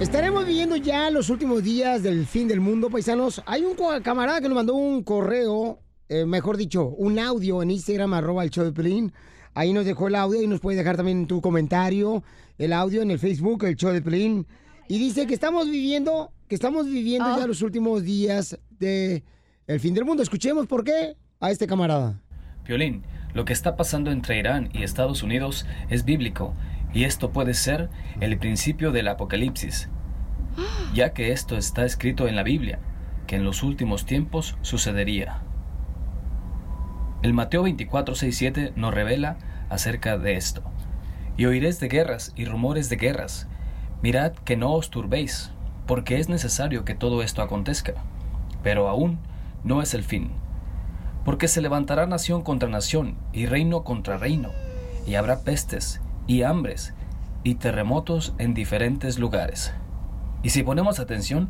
Estaremos viviendo ya los últimos días del fin del mundo, paisanos. Hay un camarada que nos mandó un correo, eh, mejor dicho, un audio en Instagram, arroba el show de Pelín. Ahí nos dejó el audio y nos puede dejar también tu comentario, el audio en el Facebook, el show de Pelín. Y dice que estamos viviendo, que estamos viviendo ya los últimos días del el fin del mundo. Escuchemos por qué a este camarada. Violín, lo que está pasando entre Irán y Estados Unidos es bíblico y esto puede ser el principio del apocalipsis, ya que esto está escrito en la Biblia, que en los últimos tiempos sucedería. El Mateo 24:67 nos revela acerca de esto. Y oiréis de guerras y rumores de guerras. Mirad que no os turbéis, porque es necesario que todo esto acontezca. Pero aún no es el fin. Porque se levantará nación contra nación y reino contra reino, y habrá pestes y hambres y terremotos en diferentes lugares. Y si ponemos atención,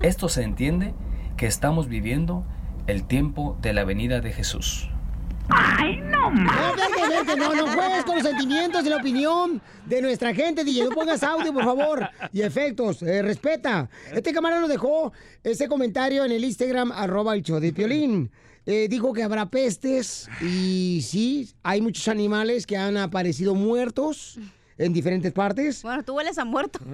esto se entiende que estamos viviendo el tiempo de la venida de Jesús. ¡Ay, no No, vete, vete, no, no juegues con los sentimientos y la opinión de nuestra gente, DJ. No pongas audio, por favor, y efectos. eh, respeta. Este camarada nos dejó ese comentario en el Instagram, arroba el show de Piolín. Eh, dijo que habrá pestes y sí, hay muchos animales que han aparecido muertos en diferentes partes. Bueno, tú hueles a muerto.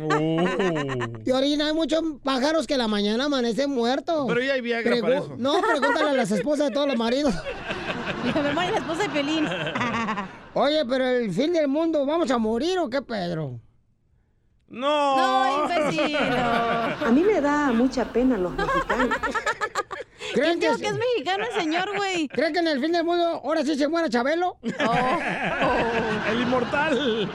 Y ahorita hay muchos pájaros que a la mañana amanecen muertos. Pero ya hay Viagra Pregu- para eso. No, pregúntale a las esposas de todos los maridos. Mi mamá y la esposa de Pelín. Oye, pero el fin del mundo, ¿vamos a morir o qué, Pedro? No. No, imbécil. A mí me da mucha pena los mexicanos. ¿Creen que es mexicano el señor, güey. ¿Creen que en el fin del mundo ahora sí se muera Chabelo? El inmortal.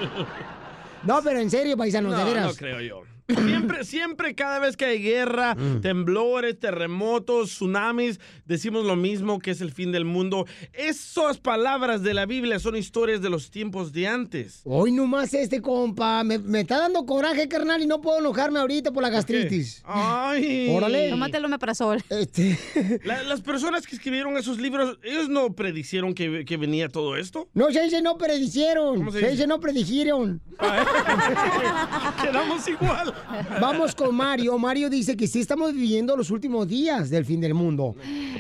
No, pero en serio, paisanos, de No, veras. no creo yo. Siempre, siempre, cada vez que hay guerra, Mm. temblores, terremotos, tsunamis, decimos lo mismo que es el fin del mundo. Esas palabras de la Biblia son historias de los tiempos de antes. Hoy nomás este compa, me, me está dando coraje, carnal, y no puedo enojarme ahorita por la gastritis. Ay. Órale. Tómate el omeprazol. Este. La- las personas que escribieron esos libros, ellos no predicieron que, que venía todo esto. No se dice no predicieron, ¿Cómo se dice no predijeron. Quedamos igual. Vamos con Mario. Mario dice que sí estamos viviendo los últimos días del fin del mundo.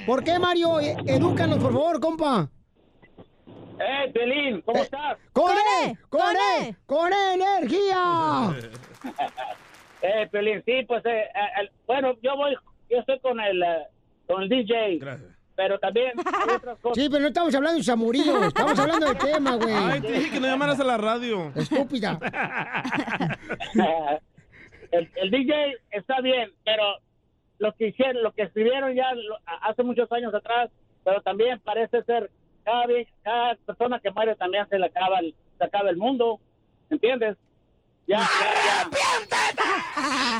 ¿Por qué, Mario? E- Edúcanos, por favor, compa. ¡Eh, Pelín! ¿Cómo estás? ¡Con E! ¡Con E! ¡Con E energía! Eh, Pelín, sí, pues, eh, eh, el- bueno, yo voy, yo estoy con el, eh, con el DJ. Gracias. Pero también hay otras cosas. Sí, pero no estamos hablando de Samurillo, estamos hablando del tema, güey. Ay, te dije que no llamaras a la radio. Estúpida. el, el DJ está bien, pero lo que hicieron, lo que escribieron ya lo- hace muchos años atrás, pero también parece ser cada persona que muere también se le acaba el, se acaba el mundo, ¿entiendes? Ya, ya, ya.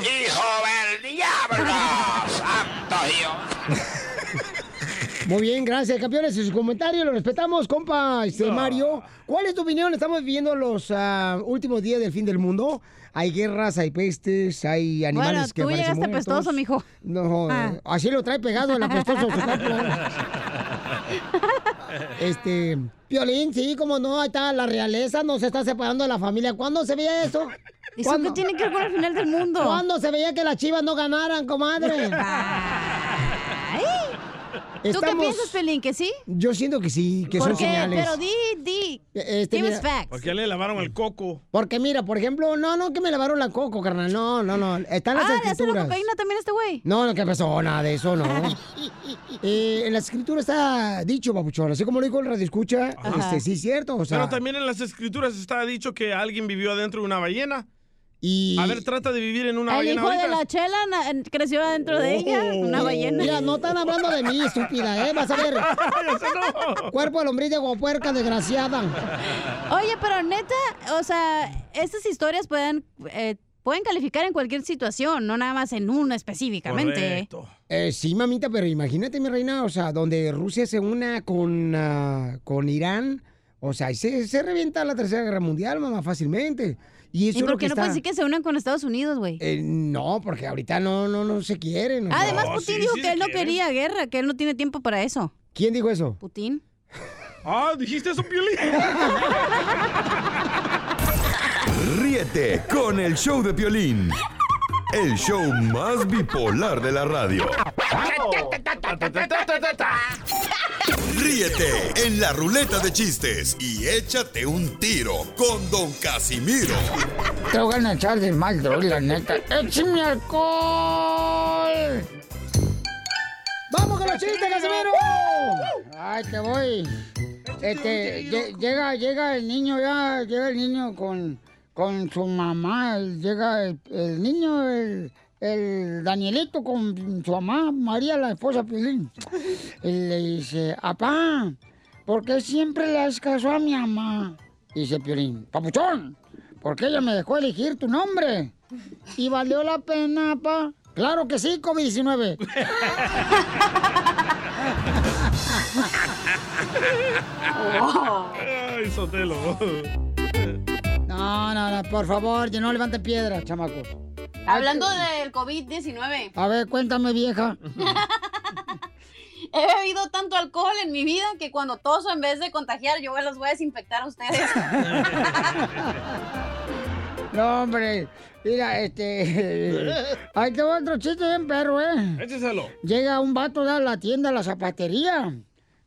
¡Hijo del diablo! ¡Santo Dios! Muy bien, gracias, campeones. Y su comentario lo respetamos, compa este, Mario. ¿Cuál es tu opinión? Estamos viviendo los ah, últimos días del fin del mundo. Hay guerras, hay pestes, hay animales Bueno, que tú aparecen llegaste muertos. apestoso, mijo. No, Ah. así lo trae pegado el apestoso. este, Piolín, sí, como no, ahí está la realeza, no se está separando de la familia. ¿Cuándo se veía eso? ¿Eso qué tiene que ver con el final del mundo? ¿Cuándo se veía que las chivas no ganaran, comadre? ¿Tú qué piensas, Pelín? ¿Que sí? Yo siento que sí, que ¿Por son qué? señales. Pero di, di. Este, Give us mira- facts. ¿Por qué le lavaron el coco? Porque mira, por ejemplo, no, no, que me lavaron la coco, carnal. No, no, no. Están las Ah, ¿le hace la escrituras. cocaína también a este güey? No, no, ¿qué pasó? Nada de eso, no. Eh, en la escritura está dicho, papuchón. Así como lo dijo el radio escucha, este, sí es cierto. O sea, Pero también en las escrituras está dicho que alguien vivió adentro de una ballena. Y... A ver, trata de vivir en una El ballena hijo de la chela na- creció adentro de ella, una ballena. Mira, no están hablando de mí, estúpida, ¿eh? Vas a ver. No. Cuerpo de lombriz de guapuerca, desgraciada. Oye, pero neta, o sea, estas historias pueden, eh, pueden calificar en cualquier situación, no nada más en una específicamente. Correcto. Eh, sí, mamita, pero imagínate, mi reina, o sea, donde Rusia se una con, ah, con Irán, o sea, se, se revienta la Tercera Guerra Mundial, mamá, fácilmente. Y eso ¿Y es por qué no está... puedes decir que se unan con Estados Unidos, güey? Eh, no, porque ahorita no, no, no se quieren. Además, No, Putin sí, dijo sí que él no quieren. quería guerra, que él no tiene tiempo para eso. ¿Quién dijo eso? Putin. Ah, ¿dijiste eso, Piolín? Ríete con el show de Piolín. El show más bipolar de la radio. Ríete en la ruleta de chistes y échate un tiro con Don Casimiro. Te voy a echar de mal, droga, la neta. ¡Échame alcohol! ¡Vamos con los chistes, Casimiro! Ay, te voy. Este, lle- llega, llega el niño ya, llega el niño con, con su mamá, llega el, el niño, el, el Danielito con su mamá, María, la esposa de Piolín. Y le dice, apá, ¿por qué siempre le caso a mi mamá? Y dice Piolín, papuchón, porque ella me dejó elegir tu nombre. ¿Y valió la pena, pa? Claro que sí, COVID-19. Ay, Sotelo. No, no, no, por favor, que no levanten piedras, chamacos. Hablando del COVID-19, A ver, cuéntame, vieja. he bebido tanto alcohol en mi vida que cuando toso, en vez de contagiar, yo los voy a desinfectar a ustedes. No, hombre, mira, este... Ahí te va otro chiste bien perro, ¿eh? Écheselo. Llega un vato a la tienda, a la zapatería.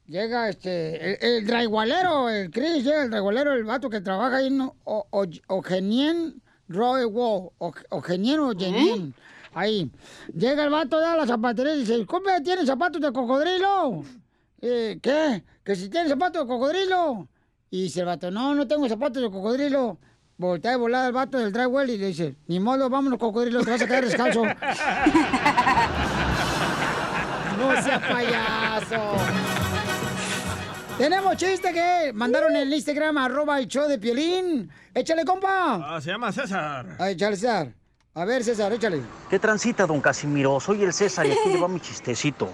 Llega este, el, el draigualero, el Chris, llega el draigualero, el vato que trabaja ahí en O- O- Ogenien Roy Wall, O- Ogenien o Genien. Ahí. Llega el vato a la zapatería y dice, ¿cómo tiene zapatos de cocodrilo? Eh, ¿Qué? ¿Que si tiene zapatos de cocodrilo? Y dice el vato, no, no tengo zapatos de cocodrilo. Voltea de volada el vato del drywall y le dice, ni modo, vámonos cocodrilo, te vas a quedar descalzo. ¡No sea payaso! Tenemos chiste que mandaron en el Instagram, arroba el show de Piolín. ¡Échale, compa! Ah, se llama César. Ay, échale, César. A ver, César, échale. ¿Qué transita, don Casimiro? Soy el César y aquí le va mi chistecito.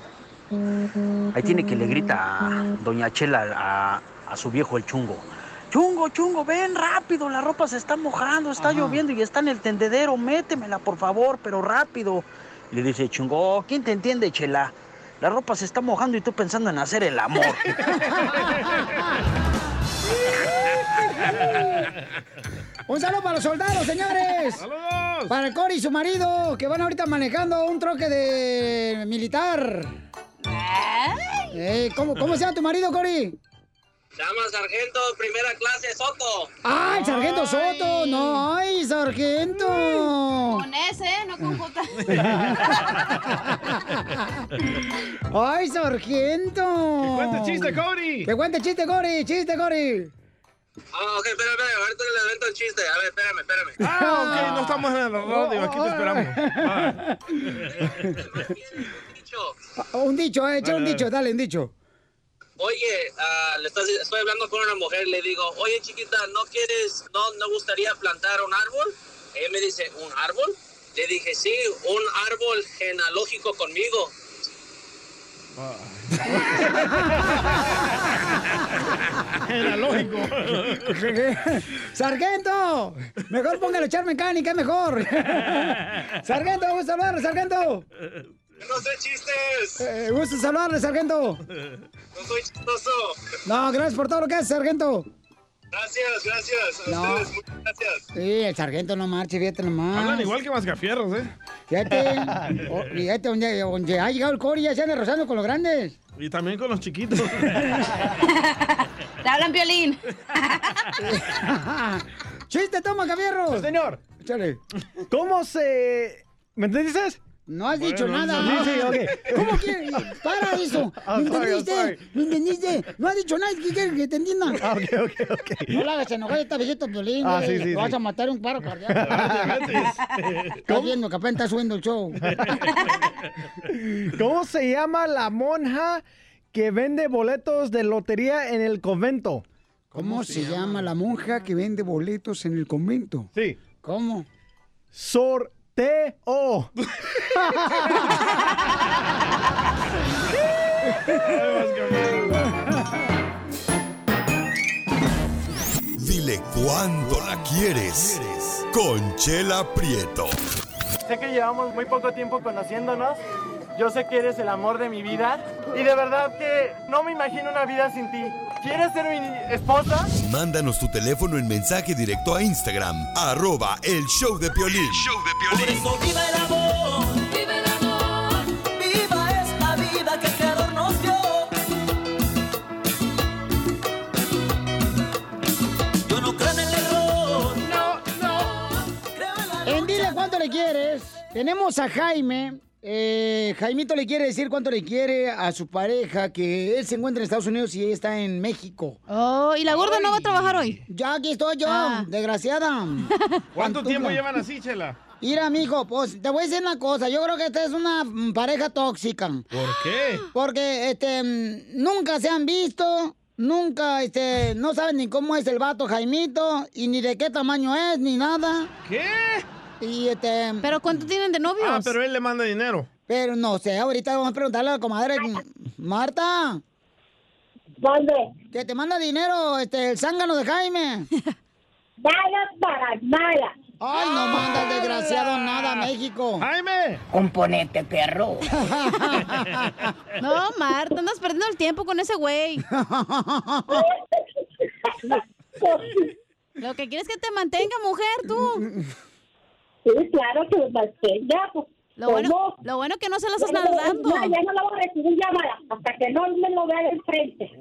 Ahí tiene que le grita a doña Chela a, a su viejo el chungo. Chungo, chungo, ven rápido, la ropa se está mojando, está lloviendo y está en el tendedero, métemela por favor, pero rápido. Le dice chungo, "Oh, ¿quién te entiende, Chela? La ropa se está mojando y tú pensando en hacer el amor. Un saludo para los soldados, señores. ¡Saludos! Para el Cory y su marido, que van ahorita manejando un troque de militar. Eh, ¿cómo, ¿Cómo se llama tu marido, Cory? Llama Sargento Primera Clase Soto. ¡Ay, Sargento Soto! ¡No, ay, Sargento! Con ese, no con J. ¡Ay, Sargento! ¡Que cuente chiste, Cody! ¡Que cuente chiste, Cory! ¡Chiste, Cory! Ah, ok, espérame, espérame, ahorita le invento el chiste. A ver, espérame, espérame. Ah, ok, no estamos en la radio, aquí te esperamos. Ah, Un dicho, eh, echa un dicho, dale, un dicho. Oye, ah, le estás- estoy hablando con una mujer, le digo, oye chiquita, ¿no quieres, no, no gustaría plantar un árbol? Ella me dice, ¿un árbol? Le dije, sí, un árbol genealógico conmigo. Era lógico. ¡Sargento! Mejor póngale echar mecánica, mejor. ¡Sargento, gusto saludarle, sargento! No sé chistes. Eh, gusto saludarle, sargento. No soy chistoso. No, gracias por todo lo que hace, sargento. Gracias, gracias. A No. ustedes, muchas gracias. Sí, el sargento no marche, fíjate nomás. Hablan igual que mascafierros, ¿eh? Fíjate, o- fíjate donde, donde ha llegado el Cori, ya se anda rozando con los grandes. Y también con los chiquitos. Te hablan violín. ¡Chiste, toma, Javierro! Señor. Échale. ¿Cómo se... ¿Me entiendes? No has dicho Bueno, nada. sí, sí, ok. ¿Cómo quieres? Para eso. Ah, ¿Me entendiste? ¿Me entendiste? No has dicho nada. ¿Qué quieres que te entiendan? Ah, ok, ok, ok. No la hagas enojar a esta viejita violín. Ah, sí, sí, Lo vas sí. a matar un paro cardíaco. Estás viendo que apenas está subiendo el show. ¿Cómo se llama la monja que vende boletos de lotería en el convento? ¿Cómo se llama la monja que vende boletos en el convento? Sí. ¿Cómo? Sorteo. Dile cuándo la quieres. Conchela Prieto. Sé que llevamos muy poco tiempo conociéndonos. Yo sé que eres el amor de mi vida. Y de verdad que no me imagino una vida sin ti. ¿Quieres ser mi esposa? Mándanos tu teléfono en mensaje directo a Instagram, arroba el show de Piolín. Por eso viva el amor, viva el amor, viva esta vida que el Creador nos dio. Yo no creo en el error, no, no. En Dile cuánto le quieres. Tenemos a Jaime. Eh, Jaimito le quiere decir cuánto le quiere a su pareja, que él se encuentra en Estados Unidos y ella está en México. Oh, ¿y la gorda no va a trabajar hoy? Ya aquí estoy yo, Ah. desgraciada. ¿Cuánto tiempo llevan así, Chela? Mira, mijo, pues te voy a decir una cosa. Yo creo que esta es una mm, pareja tóxica. ¿Por qué? Porque, este, mm, nunca se han visto, nunca, este, no saben ni cómo es el vato Jaimito, y ni de qué tamaño es, ni nada. ¿Qué? Y, este... ¿Pero cuánto tienen de novios? Ah, pero él le manda dinero. Pero no sé, ahorita vamos a preguntarle a la comadre. mm, Marta. ¿Dónde? Que te manda dinero, este, el zángano de Jaime. Nada para nada. Ay, no manda el desgraciado nada a México. ¡Jaime! Componente, perro. No, Marta, andas perdiendo el tiempo con ese güey. Lo que quieres es que te mantenga, mujer, tú. Sí, claro que me mantenga. Pues, Lo bueno, ¿cómo? lo bueno que no se las Ya estás no- dando. Ya, ya no la voy a recibir llamada hasta que no me lo vea de frente.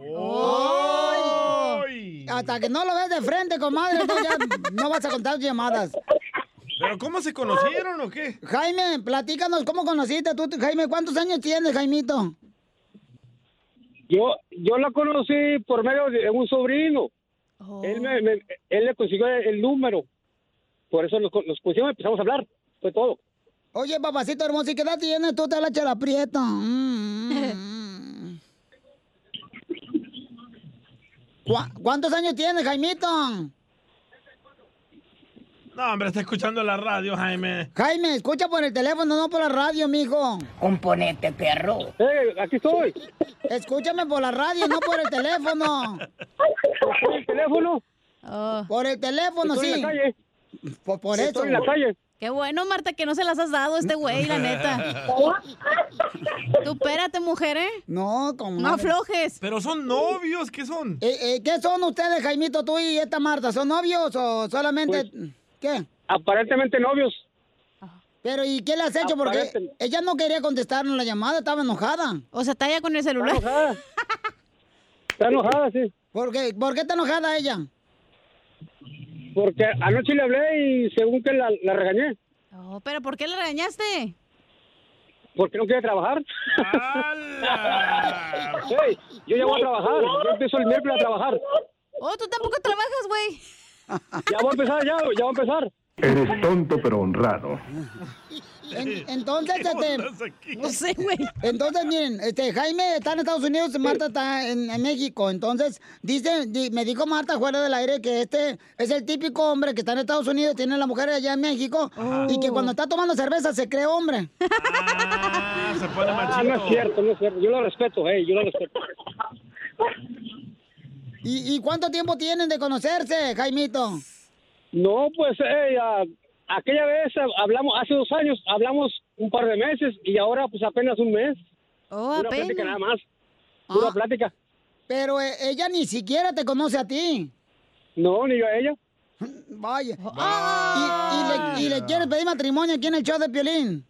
Ay. Hasta que no lo ves de frente, comadre, entonces ya no vas a contar llamadas. ¿Pero cómo se conocieron o qué? Jaime, platícanos, ¿cómo conociste tú, Jaime? ¿Cuántos años tienes, Jaimito? Yo, yo la conocí por medio de un sobrino. Él, me, me- él le consiguió el número. Por eso nos, pusimos y empezamos a hablar. Fue todo. Oye, papacito hermoso, ¿y qué edad tienes? Tú te la chela prieta. Mm. ¿Cuá- ¿Cuántos años tienes, Jaimito? No, hombre, está escuchando la radio, Jaime. Jaime, escucha por el teléfono, no por la radio, mijo. Componente, perro. Eh, aquí estoy. Escúchame por la radio, no por el teléfono. ¿Por el teléfono? Por el teléfono, Estoy sí. en la calle. Por, eso. en la calle. Qué bueno, Marta, que no se las has dado a este güey, la neta. Tú espérate, mujer, ¿eh? No, como No aflojes. Pero son novios, ¿qué son? Eh, eh, ¿Qué son ustedes, Jaimito, tú y esta Marta? ¿Son novios o solamente...? ¿Qué? Aparentemente novios. Pero, ¿y qué le has hecho? Porque Aparenten- ella no quería contestarnos la llamada, estaba enojada. O sea, está ya con el celular. Está enojada. Está enojada, sí. ¿Por qué, ¿Por qué está enojada ella? Porque anoche le hablé y según que la, la regañé. Oh, ¿Pero por qué le regañaste? Porque no quiere trabajar. Hey, yo ya voy a trabajar. Yo empiezo el miércoles a trabajar. Oh, tú tampoco trabajas, güey. Ya voy a empezar, ya, ya voy a empezar. Eres tonto pero honrado. En- entonces, este... No sé, güey. Entonces, miren, este, Jaime está en Estados Unidos, Marta está en, en México. Entonces, dice, di- me dijo Marta fuera del aire que este es el típico hombre que está en Estados Unidos, tiene la mujer allá en México, y que cuando está tomando cerveza se cree hombre. Ah, se pone Ah, no es cierto, no es cierto. Yo lo respeto, hey, yo lo respeto. ¿Y, y cuánto tiempo tienen de conocerse, Jaimito? No, pues eh, ah, aquella vez ah, hablamos, hace dos años, hablamos un par de meses y ahora pues apenas un mes. Oh, Una apenas. plática nada más. Pura Ah. plática. Pero eh, ella ni siquiera te conoce a ti. No, ni yo a ella. Vaya. ¿Y, y le, y le quieres pedir matrimonio aquí en el show de Piolín?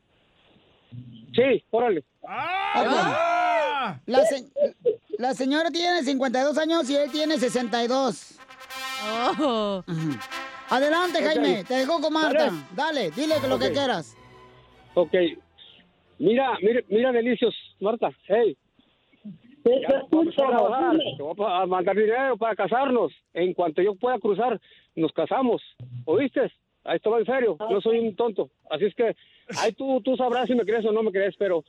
Sí, órale. Ok. señora! La, se- la señora tiene 52 años y él tiene 62. Ujú. Adelante. Jaime. Te dejo con Marta. ¿Sale? Dale, dile lo que Ok. quieras. Ok. Mira, mira, mira, Delicios, Marta. Hey. Ya vamos a trabajar. Te voy a mandar dinero para casarnos. En cuanto yo pueda cruzar, nos casamos. ¿Oíste? Ahí esto va en serio. Yo soy un tonto. Así es que ahí tú, tú sabrás si me crees o no me crees, pero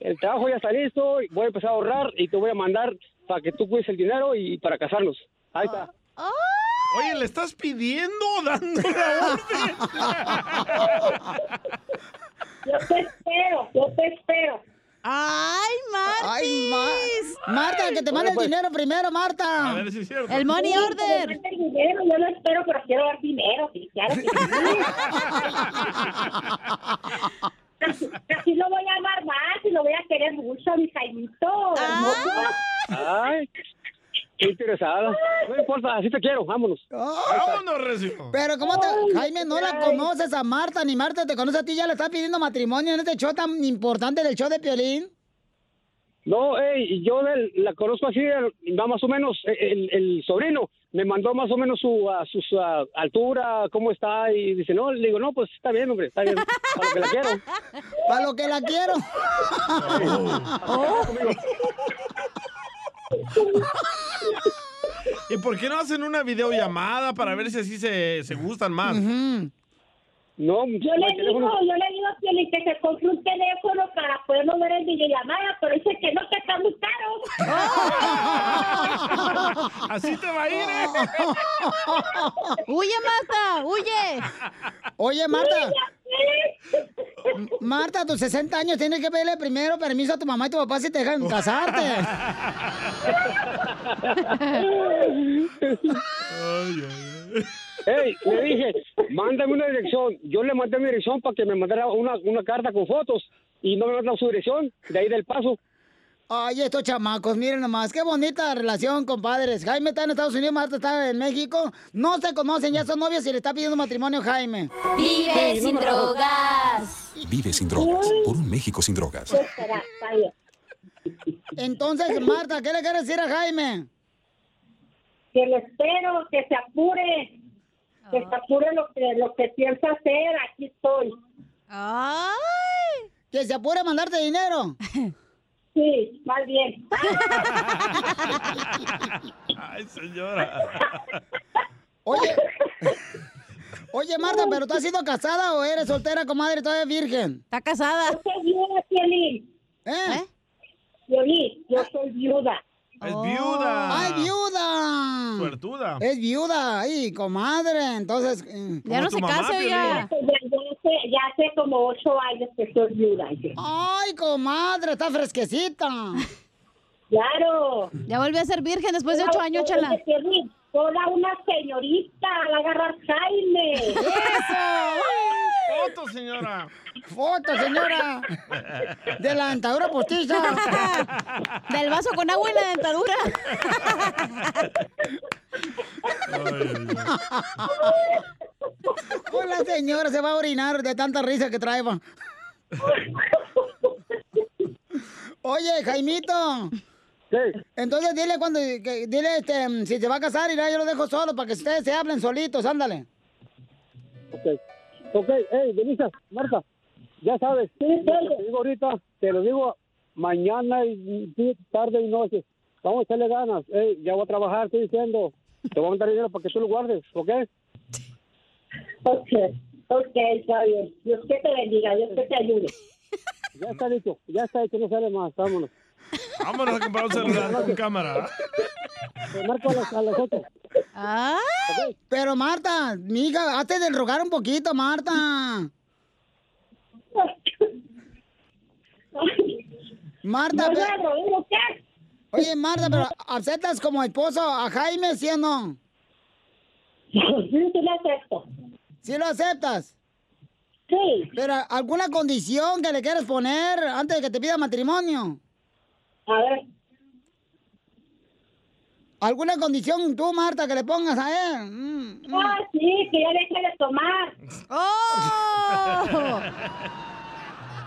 el trabajo ya está listo. Voy a empezar a ahorrar y te voy a mandar para que tú cuides el dinero y para casarnos. Ahí está. Oye, ¿le estás pidiendo o dando la orden? Yo te espero, yo te espero. ¡Ay, Marta! Ay, Ma- Marta, que te mande el pues. dinero primero, Marta. A ver si es cierto. El money Sí, order. el dinero, yo lo espero, pero quiero dar dinero, sí, claro que sí. Así, así lo voy a amar más y lo voy a querer mucho, mi Jaimito. hermoso. Ay, qué interesada. No importa, así te quiero. Vámonos. Vámonos, Recio. Pero ¿cómo te... Jaime, no la conoces a Marta, ni Marta te conoce a ti, ya le estás pidiendo matrimonio en este show tan importante del show de Piolín. No, ey, yo del- la conozco así, va más o menos, el, el sobrino me mandó más o menos su, a, su, altura, cómo está, y dice, no, le digo, no, pues está bien, hombre, está bien, para lo que la quiero. Para lo que la quiero. ¿Y por qué no hacen una videollamada para ver si así se, se gustan más? No, Yo le digo, yo le digo a Piolín que se compre un teléfono para poderlo ver en videollamada, pero dice que no, que está muy caro. Así te va a ir, ¿eh? ¡Huye, Marta! ¡Huye! Oye, Marta. Marta, a tus 60 años tienes que pedirle primero permiso a tu mamá y tu papá si te dejan casarte. Ey, le dije, mándame una dirección. Yo le mandé mi dirección para que me mandara una, una carta con fotos y no me mandó su dirección, de ahí del paso. Ay, estos chamacos, miren nomás, qué bonita relación, compadres. Jaime está en Estados Unidos, Marta está en México. No se conocen, ya son novios y le está pidiendo matrimonio Jaime. Vive sin drogas. Vive sin drogas. Por un México sin drogas. Entonces, Marta, ¿qué le quieres decir a Jaime? Que le espero, que se apure, que se apure lo que, lo que piensa hacer, aquí estoy. ¡Ay! Que se apure a mandarte dinero. Sí, más bien. Ay, señora. Oye, oye, Marta, ¿pero tú has sido casada o eres soltera, comadre, todavía virgen? Está casada. Yo soy viuda, Piolín. ¿Eh? Piolín, yo soy viuda. Es viuda. ¡Ay, viuda! Suertuda. Es viuda, ay, comadre. Entonces. mm. Ya no se casa. Ya, ya hace, ya hace como ocho años que soy viuda. Ay, comadre, está fresquecita. Claro. Ya volvió a ser virgen después de ocho años, chala. Toda una señorita al agarrar Jaime. ¡Eso! ¡Foto, señora! ¡Foto, señora! De la dentadura postiza. Del vaso con agua y la dentadura. Hola, señora, se va a orinar de tanta risa que trae. va. Oye, Jaimito. Entonces dile cuando, que- dile este, si se va a casar y yo lo dejo solo para que ustedes se hablen solitos, ándale. Ok, ok, hey, Denisa, Marta, ya sabes, te lo digo ahorita, te lo digo mañana y tarde y noche. Vamos a echarle ganas, hey, ya voy a trabajar, estoy diciendo. Te voy a mandar dinero para que tú lo guardes, ¿ok? Ok, ok, está bien. Dios que te bendiga, Dios que te ayude. Ya está dicho, ya está hecho, no sale más, vámonos. Vámonos a comprar un celular con cámara. Te marco a las, a las ocho. Pero Marta, mija, hazte del rogar un poquito, Marta. Marta, No, pe- no, no, no, ¿qué? oye, Marta, pero ¿aceptas como esposo a Jaime, sí o no? Sí, sí lo acepto. ¿Sí lo aceptas? Sí. Pero ¿alguna condición que le quieras poner antes de que te pida matrimonio? A ver. ¿Alguna condición tú, Marta, que le pongas a él? Mm, mm. Ah, sí, que ya deje de tomar. ¡Oh!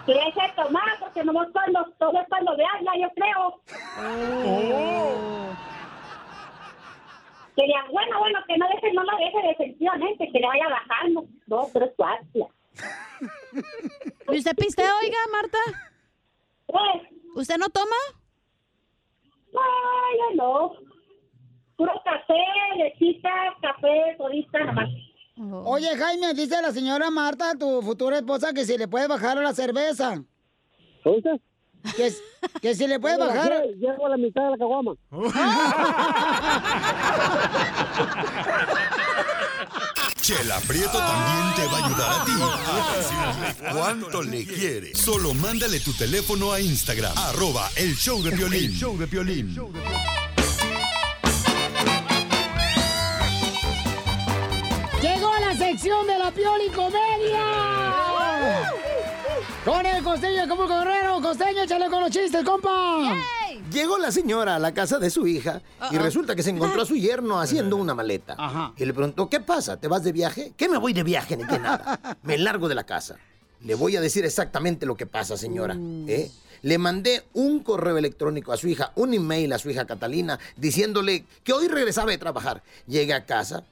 Que deje de tomar, porque nomás cuando, todo es cuando veanla, yo creo. Quería, bueno, bueno, que no deje, no la deje definitivamente, que le vaya bajando. Dos, tres, cuatro. ¿Y usted pistea, oiga, Marta? Pues, ¿Usted no toma? no, yo no. Puro café, lechita, café, todita, nada más. Oye, Jaime, dice la señora Marta, tu futura esposa, que si le puede bajar a la cerveza. ¿Oíste? Que, que si le puede bajar. Llego a la mitad de la caguama. Chela Prieto también te va a ayudar a ti a decirle cuánto le quiere. Solo mándale tu teléfono a Instagram, arroba el show de Piolín. El show de Piolín. Sección de la Pioli Comedia. Con el costeño como Guerrero. Costeño, échale con los chistes, compa. Llegó la señora a la casa de su hija y resulta que se encontró a su yerno haciendo una maleta. Y le preguntó, ¿qué pasa? ¿Te vas de viaje? ¿Qué me voy de viaje ni qué nada? Me largo de la casa. Le voy a decir exactamente lo que pasa, señora. ¿eh? Le mandé un correo electrónico a su hija, un email a su hija Catalina, diciéndole que hoy regresaba de trabajar. Llegué a casa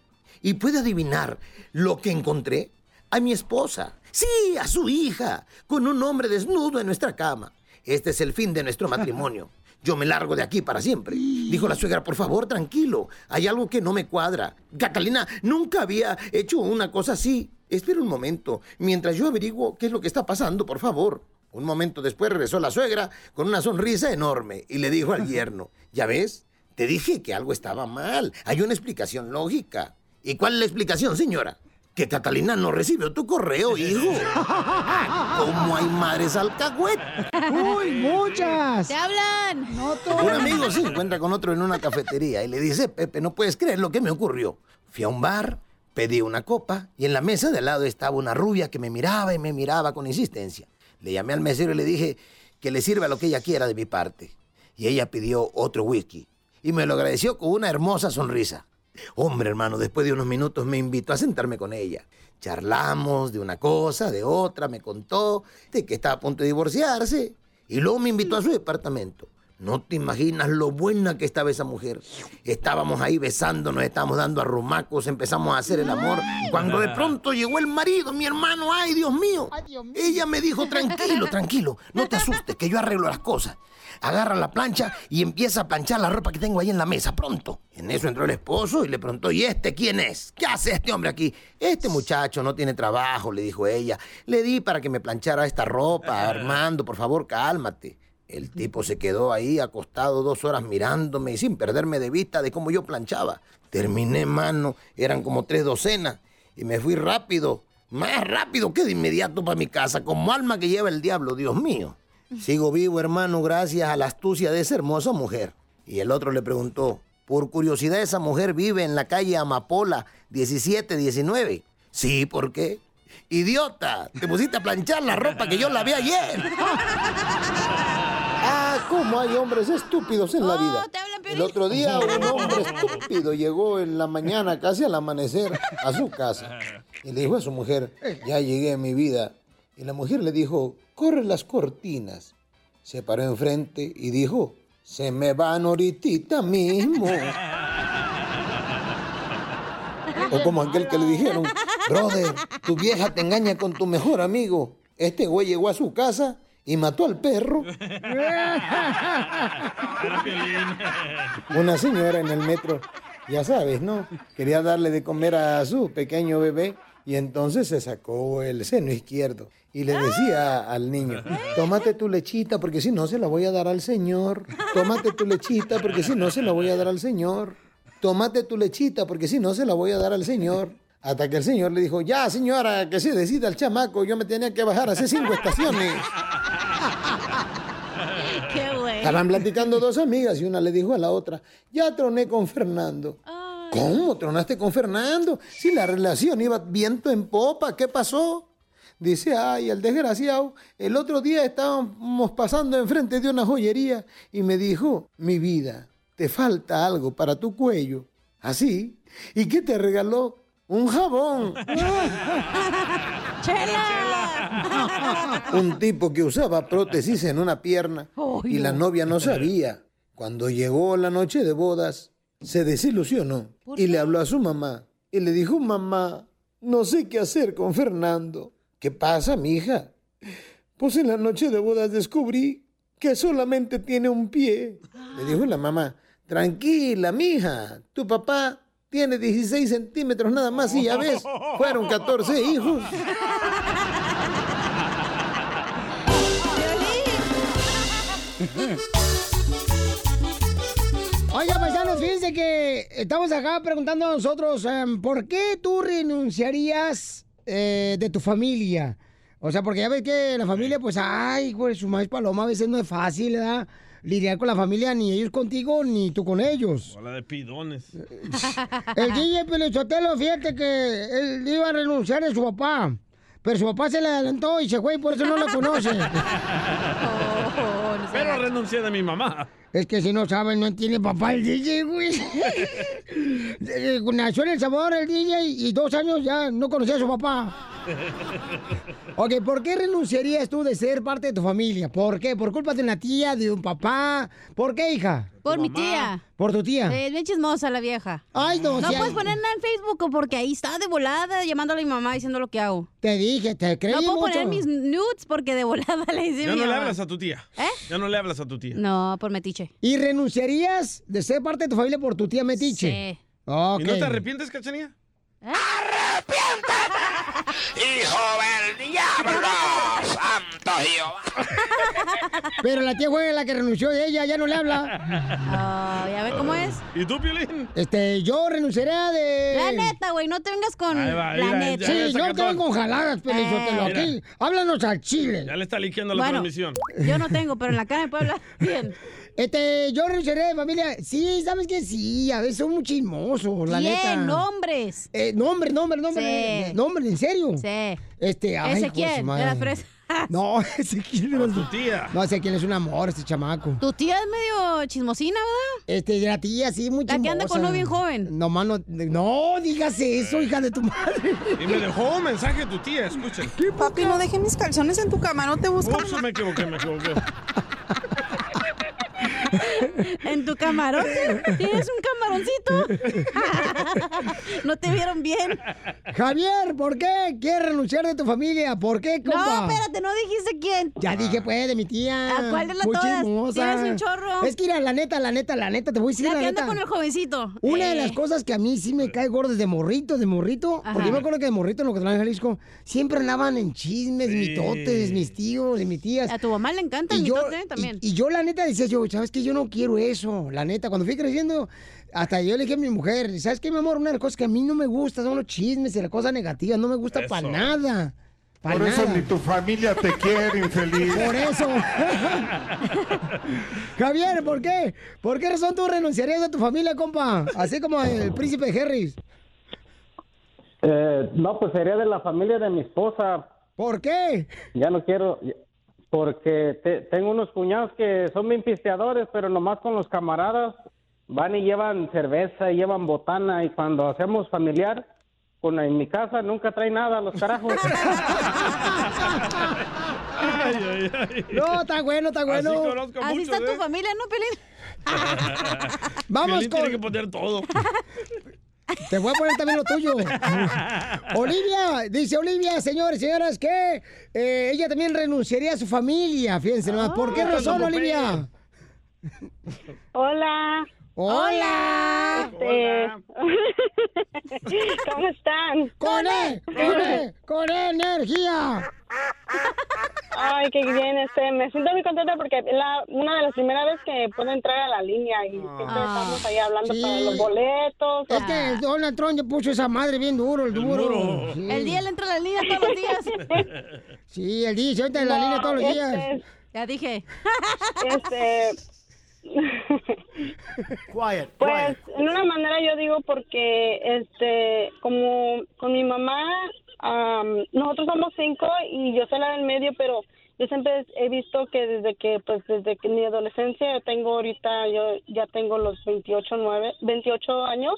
y puede adivinar lo que encontré. A mi esposa. Sí, a su hija, con un hombre desnudo en nuestra cama. Este es el fin de nuestro matrimonio. Yo me largo de aquí para siempre. Dijo la suegra, por favor, tranquilo. Hay algo que no me cuadra. Catalina nunca había hecho una cosa así. Espera un momento, mientras yo averiguo qué es lo que está pasando, por favor. Un momento después regresó la suegra con una sonrisa enorme y le dijo al yerno, ¿ya ves? Te dije que algo estaba mal. Hay una explicación lógica. ¿Y cuál es la explicación, señora? Que Catalina no recibió tu correo, hijo. ¿Cómo hay madres alcahuet? Uy, muchas. ¡Te hablan! No Un amigo se encuentra con otro en una cafetería y le dice, Pepe, no puedes creer lo que me ocurrió. Fui a un bar, pedí una copa y en la mesa de al lado estaba una rubia que me miraba y me miraba con insistencia. Le llamé al mesero y le dije que le sirva lo que ella quiera de mi parte. Y ella pidió otro whisky y me lo agradeció con una hermosa sonrisa. Hombre, hermano, después de unos minutos me invitó a sentarme con ella. Charlamos de una cosa, de otra, me contó de que estaba a punto de divorciarse y luego me invitó a su departamento. No te imaginas lo buena que estaba esa mujer. Estábamos ahí besándonos, estábamos dando arrumacos, empezamos a hacer el amor. Cuando de pronto llegó el marido, mi hermano, ay Dios mío. Ella me dijo, tranquilo, tranquilo, no te asustes, que yo arreglo las cosas. Agarra la plancha y empieza a planchar la ropa que tengo ahí en la mesa, pronto. En eso entró el esposo y le preguntó, ¿y este quién es? ¿Qué hace este hombre aquí? Este muchacho no tiene trabajo, le dijo ella. Le di para que me planchara esta ropa, Armando, por favor, cálmate. El tipo se quedó ahí acostado dos horas mirándome y sin perderme de vista de cómo yo planchaba. Terminé, mano, eran como tres docenas y me fui rápido, más rápido que de inmediato para mi casa, como alma que lleva el diablo, Dios mío. Sigo vivo, hermano, gracias a la astucia de esa hermosa mujer. Y el otro le preguntó, por curiosidad, ¿esa mujer vive en la calle Amapola 1719? Sí, ¿por qué? Idiota, te pusiste a planchar la ropa que yo lavé ayer. Ah, cómo hay hombres estúpidos en la vida. El otro día un hombre estúpido llegó en la mañana, casi al amanecer, a su casa. Y le dijo a su mujer, ya llegué a mi vida. Y la mujer le dijo, corre las cortinas. Se paró enfrente y dijo, se me van ahorita mismo. O como aquel que le dijeron, brother, tu vieja te engaña con tu mejor amigo. Este güey llegó a su casa y mató al perro. Una señora en el metro, ya sabes, ¿no? Quería darle de comer a su pequeño bebé y entonces se sacó el seno izquierdo y le decía al niño, tómate tu lechita porque si no se la voy a dar al señor. Tómate tu lechita porque si no se la voy a dar al señor. Tómate tu lechita porque si no se la voy a dar al señor. Hasta que el señor le dijo, ya señora, que se decida el chamaco, yo me tenía que bajar hace cinco estaciones. Qué güey. Estaban platicando dos amigas y una le dijo a la otra, ya troné con Fernando. ¿Cómo tronaste con Fernando? Si la relación iba viento en popa, ¿qué pasó? Dice, ay, el desgraciado, el otro día estábamos pasando enfrente de una joyería y me dijo, mi vida, te falta algo para tu cuello. ¿Así? ¿Y qué te regaló? Un jabón. ¡Chela! Un tipo que usaba prótesis en una pierna y la novia no sabía. Cuando llegó la noche de bodas, se desilusionó y le habló a su mamá y le dijo, mamá, no sé qué hacer con Fernando. ¿Qué pasa, mija? Pues en la noche de bodas descubrí que solamente tiene un pie. Le dijo la mamá, tranquila, mija, tu papá tiene 16 centímetros nada más y ya ves, fueron 14 hijos. Oiga, paisanos, fíjense que estamos acá preguntando a nosotros, em, ¿por qué tú renunciarías eh, de tu familia? O sea, porque ya ves que la familia, pues, ay, güey, su maíz paloma a veces no es fácil, ¿verdad? Lidiar con la familia, ni ellos contigo, ni tú con ellos. Hola de pidones. El DJ Pelichotelo, fíjate que él iba a renunciar de su papá. Pero su papá se le adelantó y se fue y por eso no lo conoce. Pero renuncié de mi mamá. Es que si no saben, no tiene papá el DJ, güey. Eh, Nació en El Salvador el DJ y dos años ya no conocía a su papá. Ok, ¿por qué renunciarías tú de ser parte de tu familia? ¿Por qué? ¿Por culpa de una tía, de un papá? ¿Por qué, hija? Por mi tía. ¿Por tu tía? Es bien chismosa la vieja. Ay, no, No si puedes hay- poner nada en Facebook porque ahí está de volada llamándole a mi mamá diciendo lo que hago. Te dije, te creí No puedo mucho. poner mis nudes porque de volada le dice Ya mi no le hablas a tu tía. ¿Eh? Ya no le hablas a tu tía. No, por metiche. ¿Y renunciarías de ser parte de tu familia por tu tía Metiche? Sí. ¿Y no te arrepientes, Cachanía? ¡Hijo del diablo! ¡Santo Jehová! Pero la tía fue la que renunció de ella, ya no le habla. Ah, ya ve cómo es. ¿Y tú, Piolín? Este, yo renunciaría de... La neta, güey, no te vengas con Ahí va, la neta. ya Sí, no te todo. ven con jaladas, Pelizotelo. Mira. Aquí, háblanos al chile. Ya le está liqueando la Bueno, transmisión. Yo no tengo, pero en la cara me puede hablar bien. Este, yo renunciaré de familia. Sí, ¿sabes qué? Sí, a veces son muy chismosos, la Bien, neta. nombres. Eh, nombre, nombre, nombre. Sí. eh, Nombre, ¿en serio? Sí. Este, ay, ¿Ese hijo de las fresas. No, ese quién es Tu tía. No, ese quién es un amor, este chamaco. Tu tía es medio chismosina, ¿verdad? Este, de la tía, sí, muy La que anda con chismosa. uno bien joven. No, mano, no digas eso, hija de tu madre. Y me dejó un mensaje tu tía, escuchen. Papi, no dejes mis calzones en tu cama, no te busco. Ups, me equivoqué, me equivoqué. En tu camarote. Tienes un camaroncito. no te vieron bien. Javier, ¿por qué quieres renunciar de tu familia? ¿Por qué, compa? No, espérate, no dijiste quién. Ya dije, pues, de mi tía. ¿A cuál de las Muy todas? chismosa. Tienes un chorro. Es que, mira, la neta, la neta, la neta, te voy a decir La la, que neta. anda con el jovencito. Una de Eh. las cosas que a mí sí me cae gordo desde morrito, de morrito, Ajá. porque yo me acuerdo que de morrito en lo que trabaja en Jalisco, siempre andaban en chismes, mitotes, mis tíos y mis tías. A tu mamá le encanta Y el yo, mitote también. y, y yo la neta decía yo, ¿sabes qué? Yo no quiero eso, la neta. Cuando fui creciendo, hasta yo le dije a mi mujer, ¿sabes qué, mi amor? Una de las cosas que a mí no me gusta son los chismes y las cosas negativas, no me gusta para nada. Pa' Por eso ni tu familia te quiere, infeliz. Por eso. Javier, ¿por qué? ¿Por qué razón tú renunciarías a tu familia, compa? Así como el príncipe Harris. Eh, no, pues sería de la familia de mi esposa. ¿Por qué? Ya no quiero, porque te- tengo unos cuñados que son bien pisteadores, pero nomás con los camaradas van y llevan cerveza, y llevan botana y cuando hacemos familiar, con, en mi casa nunca trae nada los carajos. No, está bueno, está bueno. Así conozco Así muchos, está tu ¿eh? familia, ¿no, Pelín? Vamos Piolín tiene con- que poner todo. Te voy a poner también lo tuyo. Olivia, dice Olivia, señores, señoras, que eh, ella también renunciaría a su familia. Fíjense nomás. ¿Por qué Ah, razón, Olivia? Hola. Hola. Este... ¿Cómo están? Con E, con E, con E energía. Ay, qué bien, este, me siento muy contenta porque es la, una de las primeras veces que puedo entrar a la línea y siempre estamos ahí hablando Sí. para los boletos. Es que el Donald Trump ya puso esa madre bien duro, el duro. duro. Sí. El día le entra a la línea todos los días. Sí, el día se entra en la No, línea todos los este días. Ya dije. Este, Quiet, pues en una manera yo digo porque este como con mi mamá am, nosotros somos cinco y yo soy la del medio pero yo siempre he visto que desde que pues desde que mi adolescencia yo tengo ahorita yo ya tengo los 28 nueve 28 años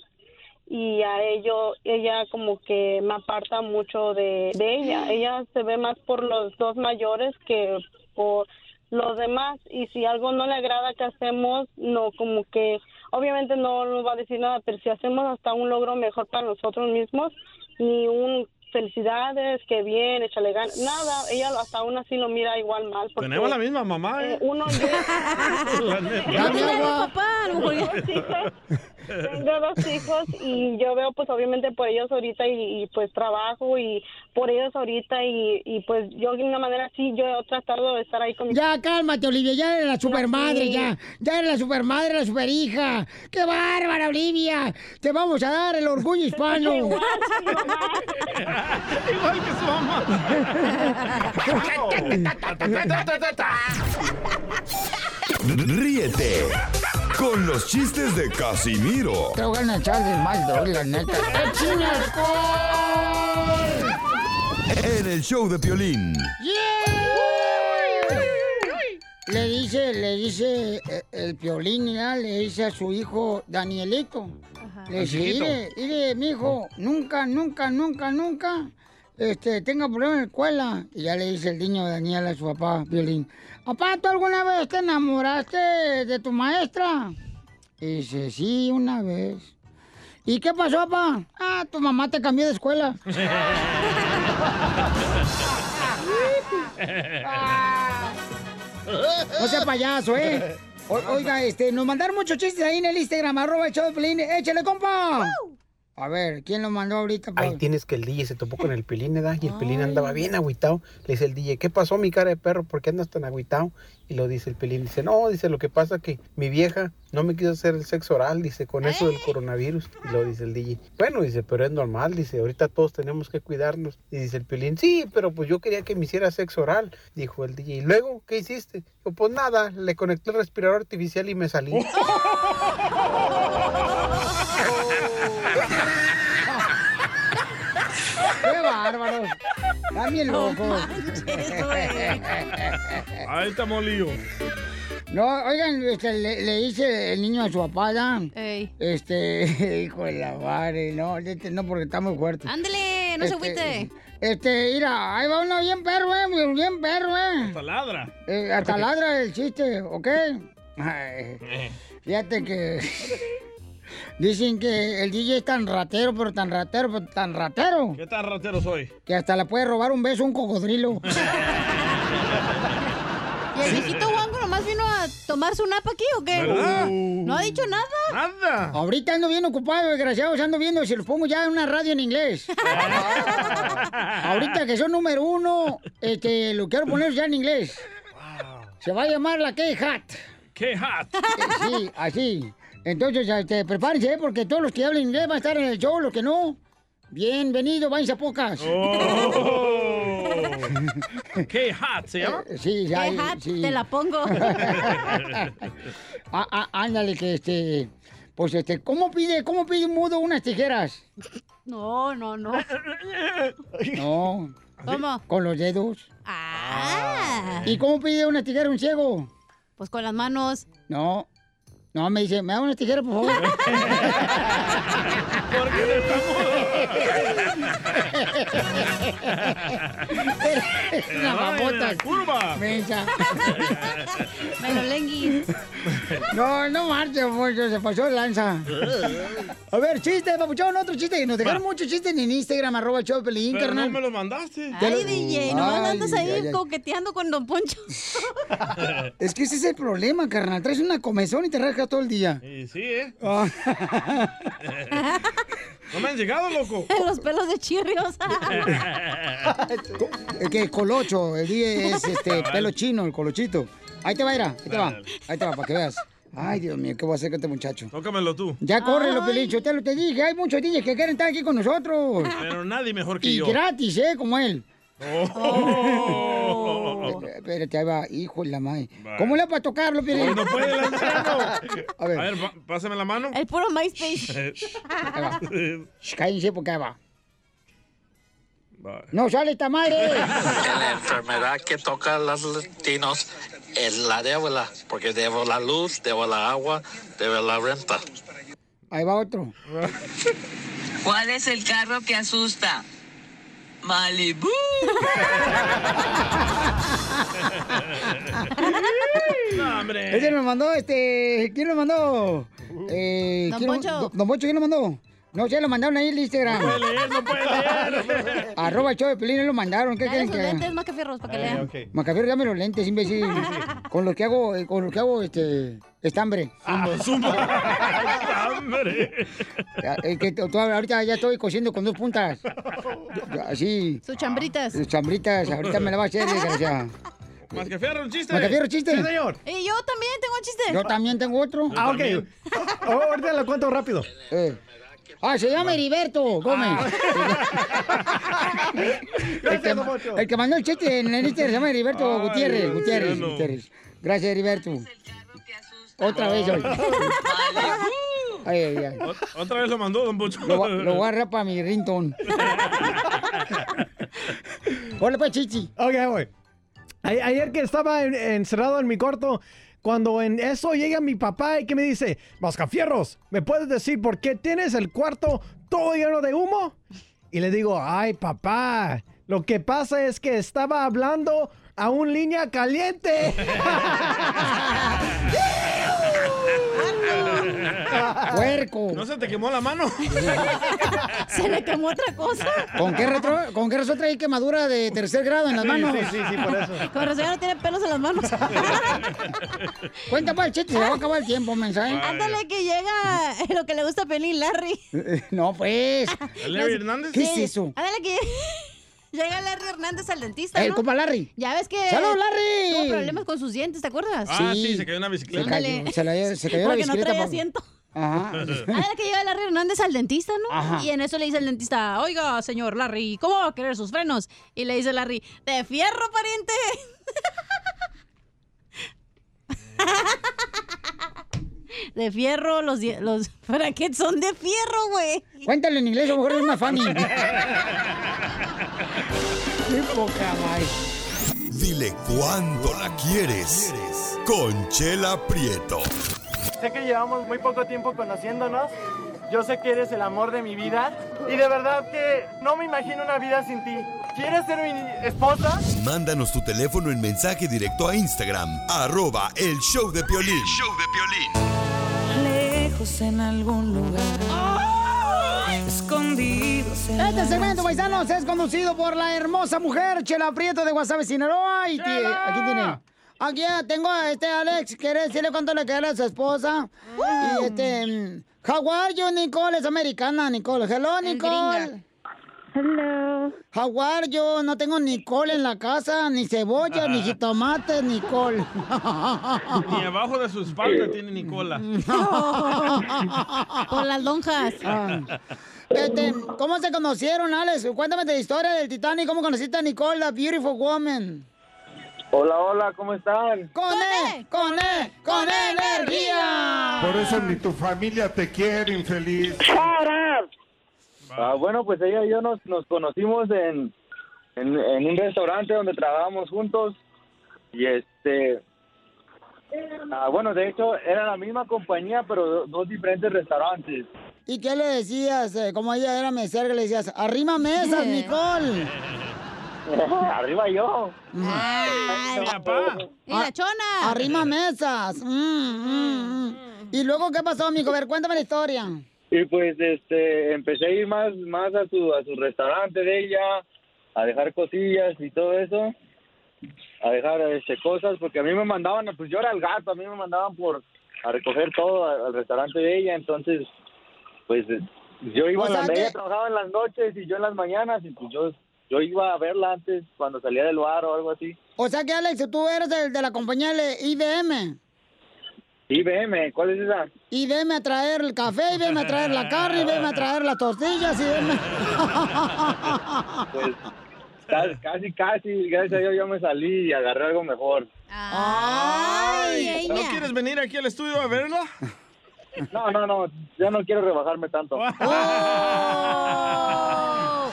y a ello ella como que me aparta mucho de, de ella. Ella se ve más por los dos mayores que por los demás y si algo no le agrada que hacemos, no como que obviamente no nos va a decir nada, pero si hacemos hasta un logro mejor para nosotros mismos, ni un felicidades, que bien, échale ganas, nada, ella hasta aún así lo mira igual mal. porque, Tenemos la misma mamá, eh, ¿eh? uno La neta. Dame agua. Tengo dos hijos, tengo dos hijos y yo veo pues obviamente por ellos ahorita y, y, pues trabajo y por ellos ahorita y, y pues yo de una manera así yo he tratado de estar ahí con mis Ya, cálmate, Olivia, ya eres la supermadre, ya. Ya eres la supermadre, la superhija. ¡Qué bárbara, Olivia! Te vamos a dar el orgullo hispano. Igual que su mamá. Ríete con los chistes de Casimiro Te voy a echar de mal, la neta. ¡Échame alcohol! en el show de Piolín. Le dice, le dice eh, el piolín, ¿ya? le dice a su hijo Danielito. Le dice, mire, mire, mijo, nunca, nunca, nunca, nunca este, tenga problemas en la escuela. Y ya le dice el niño Daniel a su papá, Piolín. Papá, ¿tú alguna vez te enamoraste de tu maestra? Y dice, sí, una vez. ¿Y qué pasó, papá? Ah, tu mamá te cambió de escuela. No sea payaso, ¿eh? O- oiga, este, nos mandaron muchos chistes ahí en el Instagram, arroba el show de Pelín. ¡Échale, compa! A ver, ¿quién lo mandó ahorita? Ahí pues? tienes que el DJ se topó con el Pelín, ¿verdad? Y el Pelín andaba bien agüitado. Le dice el DJ, ¿qué pasó, mi cara de perro? ¿Por qué andas tan agüitado? Y lo dice el Pelín, dice, no, dice, lo que pasa que mi vieja no me quiso hacer el sexo oral, dice, con eso del coronavirus. Y lo dice el DJ, bueno, dice, pero es normal, dice, ahorita todos tenemos que cuidarnos. Y dice el Pelín, sí, pero pues yo quería que me hiciera sexo oral, dijo el DJ. ¿Y luego qué hiciste? Dijo, pues nada, le conecté el respirador artificial y me salí. ¡Qué bárbaro! Están bien locos. Ahí está molido. No, oigan, este, le, le dice el niño a su papá, ¿ya? Este, hijo de la madre, no, este, no, porque está muy fuerte. Ándele, no se agüite. Este, mira, ahí va uno bien perro, eh, bien perro, eh. Taladra. Eh, hasta ladra el chiste, ¿ok? Ay, fíjate que dicen que el DJ es tan ratero, pero tan ratero, pero tan ratero, ¿Qué tan ratero soy? que hasta le puede robar un beso a un cocodrilo. ¿Y el viejito Wango nomás vino a tomarse un nap aquí o qué? ¿Verdad? No ha dicho nada. Nada. Ahorita ando bien ocupado, desgraciados, ando viendo si los pongo ya en una radio en inglés. Ahorita que son número uno, este, lo quiero poner ya en inglés. Se va a llamar la K-Hat. K-Hat. Sí, así. Entonces, este, prepárense, ¿eh? porque todos los que hablan inglés van a estar en el show, los que no. Bienvenido, váyanse a pocas. K-Hat, ¿se llama? Eh, Sí, ya, K-Hat, sí. te la pongo. Ah, ah, ándale, que este. Pues este, ¿cómo pide, cómo pide un mudo unas tijeras? No, no, no. No. ¿Cómo? Con los dedos. Ah. ¿Y cómo pide una tijera un ciego? Pues con las manos. No. No, me dice, ¿me da una tijera, por favor? Porque no Una babota. curva. Mensa. Me lo lenguis. No, no marche, mucho, se pasó de lanza. A ver, chiste, papuchón, otro chiste. Nos dejaron muchos chistes en Instagram, arroba el show Pelín, Pero carnal. no me lo mandaste. Te lo- Ay, DJ, Ay, andas ahí ay, ay. coqueteando con Don Poncho. Es que ese es el problema, carnal. Traes una comezón y te rascas todo el día. Y sí, ¿eh? Ah. No me han llegado, loco. Los pelos de chirrios. El que colocho, el día es este pelo chino, el colochito. Ahí te va, Ira, ahí te va. Ahí te va, para que veas. Ay, Dios mío, ¿qué voy a hacer con este muchacho? Tócamelo tú. Ya corre, lo Pelicho, te lo te dije. Hay muchos DJs que quieren estar aquí con nosotros. Pero nadie mejor que Y yo. gratis, ¿eh? Como él. Oh. Eh, Espérate, ahí va, hijo de la madre. Va. ¿Cómo le va a tocarlo, Piolín? No puede lanzarlo. A ver. A ver, pásame la mano. El puro MySpace. Ahí va. Shh, Cállense porque ahí va. Va. No sale esta madre. La enfermedad que toca a los latinos es la deuda, porque debo la luz, debo la agua, debo la renta. Ahí va otro. ¿Cuál es el carro que asusta? Malibu. No, hombre. Ese nos mandó, este, ¿quién lo mandó? Eh, Don ¿quién lo- Poncho. Don, Don Poncho, ¿quién lo mandó? No sé, lo mandaron ahí en el Instagram. No puede leer, no puede leer. Arroba el show de Pelín, lo mandaron. ¿Qué quieren que lentes, Macafierros, para que lean. Macafierro, dame los lentes, imbécil. Con los que hago, eh, con los que hago, este, estambre. Ya, que to- ahorita ya estoy cosiendo con dos puntas. Ya, Así. Sus chambritas. Sus chambritas, ahorita me la va a hacer, desgraciada. Mascafierro, un chiste. Macafierro, chiste. Sí, señor. Y yo también tengo un chiste. Yo también tengo otro. Ah, ok. Oh, ahorita lo cuento rápido. Eh. Ah, se llama Heriberto Gómez. el, que, el que mandó el chiste en el Instagram se llama Heriberto Ay, Gutiérrez. Gutiérrez. Gutiérez. Gracias, Heriberto. Otra vez hoy. Ay, ay, ay. Ot- Otra vez lo mandó, don Pocho. Lo, voy- lo voy a agarrar para mi rington. Hola, pues, chichi. Ok, voy. A- Ayer que estaba en- encerrado en mi cuarto, cuando en eso llega mi papá y que me dice, Mascafierros, ¿me puedes decir por qué tienes el cuarto todo lleno de humo? Y le digo, ay papá, lo que pasa es que estaba hablando a un línea caliente. Puerco. ¿No se te quemó la mano? Se le quemó otra cosa. ¿Con qué, retro, ¿Con qué razón trae quemadura de tercer grado en las manos? Sí, sí, sí, por eso. Con razón ya no tiene pelos en las manos. Cuenta para el chiste, se va a acabar el tiempo, mensaje. Ándale que llega lo que le gusta a Pelín, Larry. No, pues. ¿Larry Hernández? ¿Qué es eso? Ándale que llega Larry Hernández al dentista, El ¿no? compa Larry. Ya ves que ¡Salud, Larry! tuvo problemas con sus dientes, ¿te acuerdas? Ah, sí, se cayó una Se bicicleta. cayó, se, la- se cayó la Porque no bicicleta. traía por- asiento. Ajá. Ándale que llega Larry Hernández al dentista, ¿no? Ajá. Y en eso le dice el dentista, oiga, señor Larry, ¿cómo va a querer sus frenos? Y le dice Larry, de fierro, pariente. De fierro, los, die- los brackets son de fierro, güey. Cuéntale en inglés, a lo mejor es más funny. Qué poca madre. Dile cuándo la quieres. Conchela Prieto. Sé que llevamos muy poco tiempo conociéndonos. Yo sé que eres el amor de mi vida. Y de verdad que no me imagino una vida sin ti. ¿Quieres ser mi esposa? Mándanos tu teléfono en mensaje directo a Instagram, arroba el show de Piolín. show de Lejos en algún lugar. Escondidos en Este segmento, paisanos, es conducido por la hermosa mujer Chela Prieto de Guasave, Sinaloa. Y aquí tiene. Aquí ya tengo a este Alex. ¿Quiere decirle cuánto le quiere a su esposa? Y este. How are you, Nicole? Es americana, Nicole. Hello, Nicole. Hello. How are you? No tengo Nicole en la casa, ni cebolla, ni jitomate, Nicole. Ni abajo de su espalda tiene Nicola. Por las lonjas. Ah. Este, ¿Cómo se conocieron, Alex? Cuéntame de la historia del Titanic. ¿Cómo conociste a Nicole, la beautiful woman? Hola, hola, ¿cómo están? ¡Con E! ¡Con E! ¡Con energía! Por eso ni tu familia te quiere, infeliz. Ah, bueno, pues ella y yo nos, nos conocimos en, en, en un restaurante donde trabajábamos juntos y este... ah, bueno, de hecho era la misma compañía, pero do- dos diferentes restaurantes. ¿Y qué le decías? eh, como ella era mesera, que le decías, arrima mesas, Nicole. Arriba yo. Ay, y la chona. Arrima mesas. Mm, mm, mm. ¿Y luego qué pasó, amigo? A ver, cuéntame la historia. Y pues este empecé a ir más más a su a su restaurante de ella, a dejar cosillas y todo eso, a dejar este cosas porque a mí me mandaban, pues yo era el gato, a mí me mandaban por a recoger todo al, al restaurante de ella, entonces pues yo iba O sea las, que- ella trabajaba en las noches y yo en las mañanas y pues yo yo iba a verla antes cuando salía del bar o algo así. O sea que, Alex, tú eres el de la compañía de IBM. IBM, ¿cuál es esa? Y veme a traer el café, y veme a traer la carne, y veme a traer las tortillas, y veme... Pues casi, casi, casi, gracias a Dios yo me salí y agarré algo mejor. Ay, ¿No quieres venir aquí al estudio a verla? No, no, no, ya no quiero rebajarme tanto.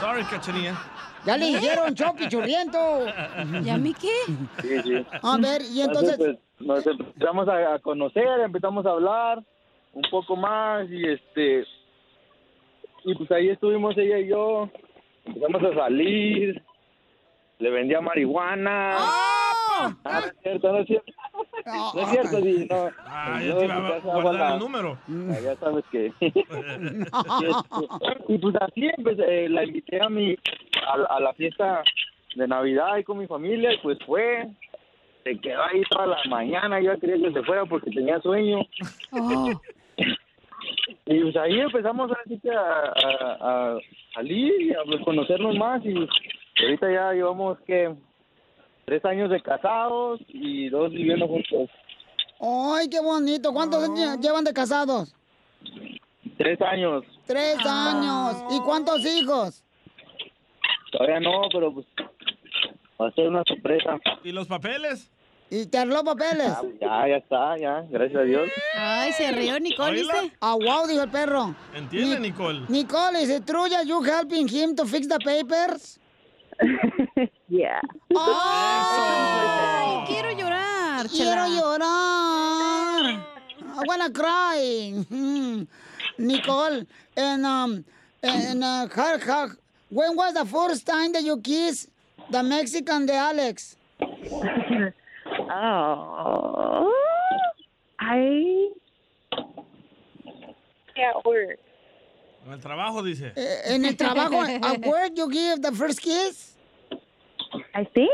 Sorry, cachanilla. Ya le dijeron chopi churriento. ¿Y a mí qué? Sí, sí. A ver, y entonces... pues, nos empezamos a, a conocer, empezamos a hablar un poco más y este y pues ahí estuvimos ella y yo, empezamos a salir, le vendía marihuana. Ah, no es cierto, no es cierto. No es cierto, sí, no. Ah, Yo ya te iba a guardar el número. Ah, Ya sabes que. y pues así empecé, eh, la invité a mi a, a la fiesta de Navidad ahí con mi familia y pues fue. Se quedó ahí toda la mañana, yo quería que se fuera porque tenía sueño. Y pues ahí empezamos así que a, a- a salir y a pues, conocernos más y ahorita ya llevamos que tres años de casados y dos viviendo juntos. Ay, qué bonito. ¿Cuántos años llevan de casados? Tres años. Tres años. ¿Y cuántos hijos? Todavía no, pero pues va a ser una sorpresa. ¿Y los papeles? ¿Y te arregló papeles? Ah, ya, ya está, ya, gracias a Dios. Ay, se rió Nicole. ¿viste? Ah, wow, dijo el perro. ¿Entiende, Ni- Nicole? Nicole, is it true that you helping him to fix the papers? Yeah. Ay, quiero llorar, Quiero chela. llorar. I wanna cry. Mm. Nicole, and um, and uh, how, how, when was the first time that you kissed the Mexican de Alex? Oh, I can't work. En el trabajo, dice. Eh, En el trabajo, at work, you give the first kiss? I think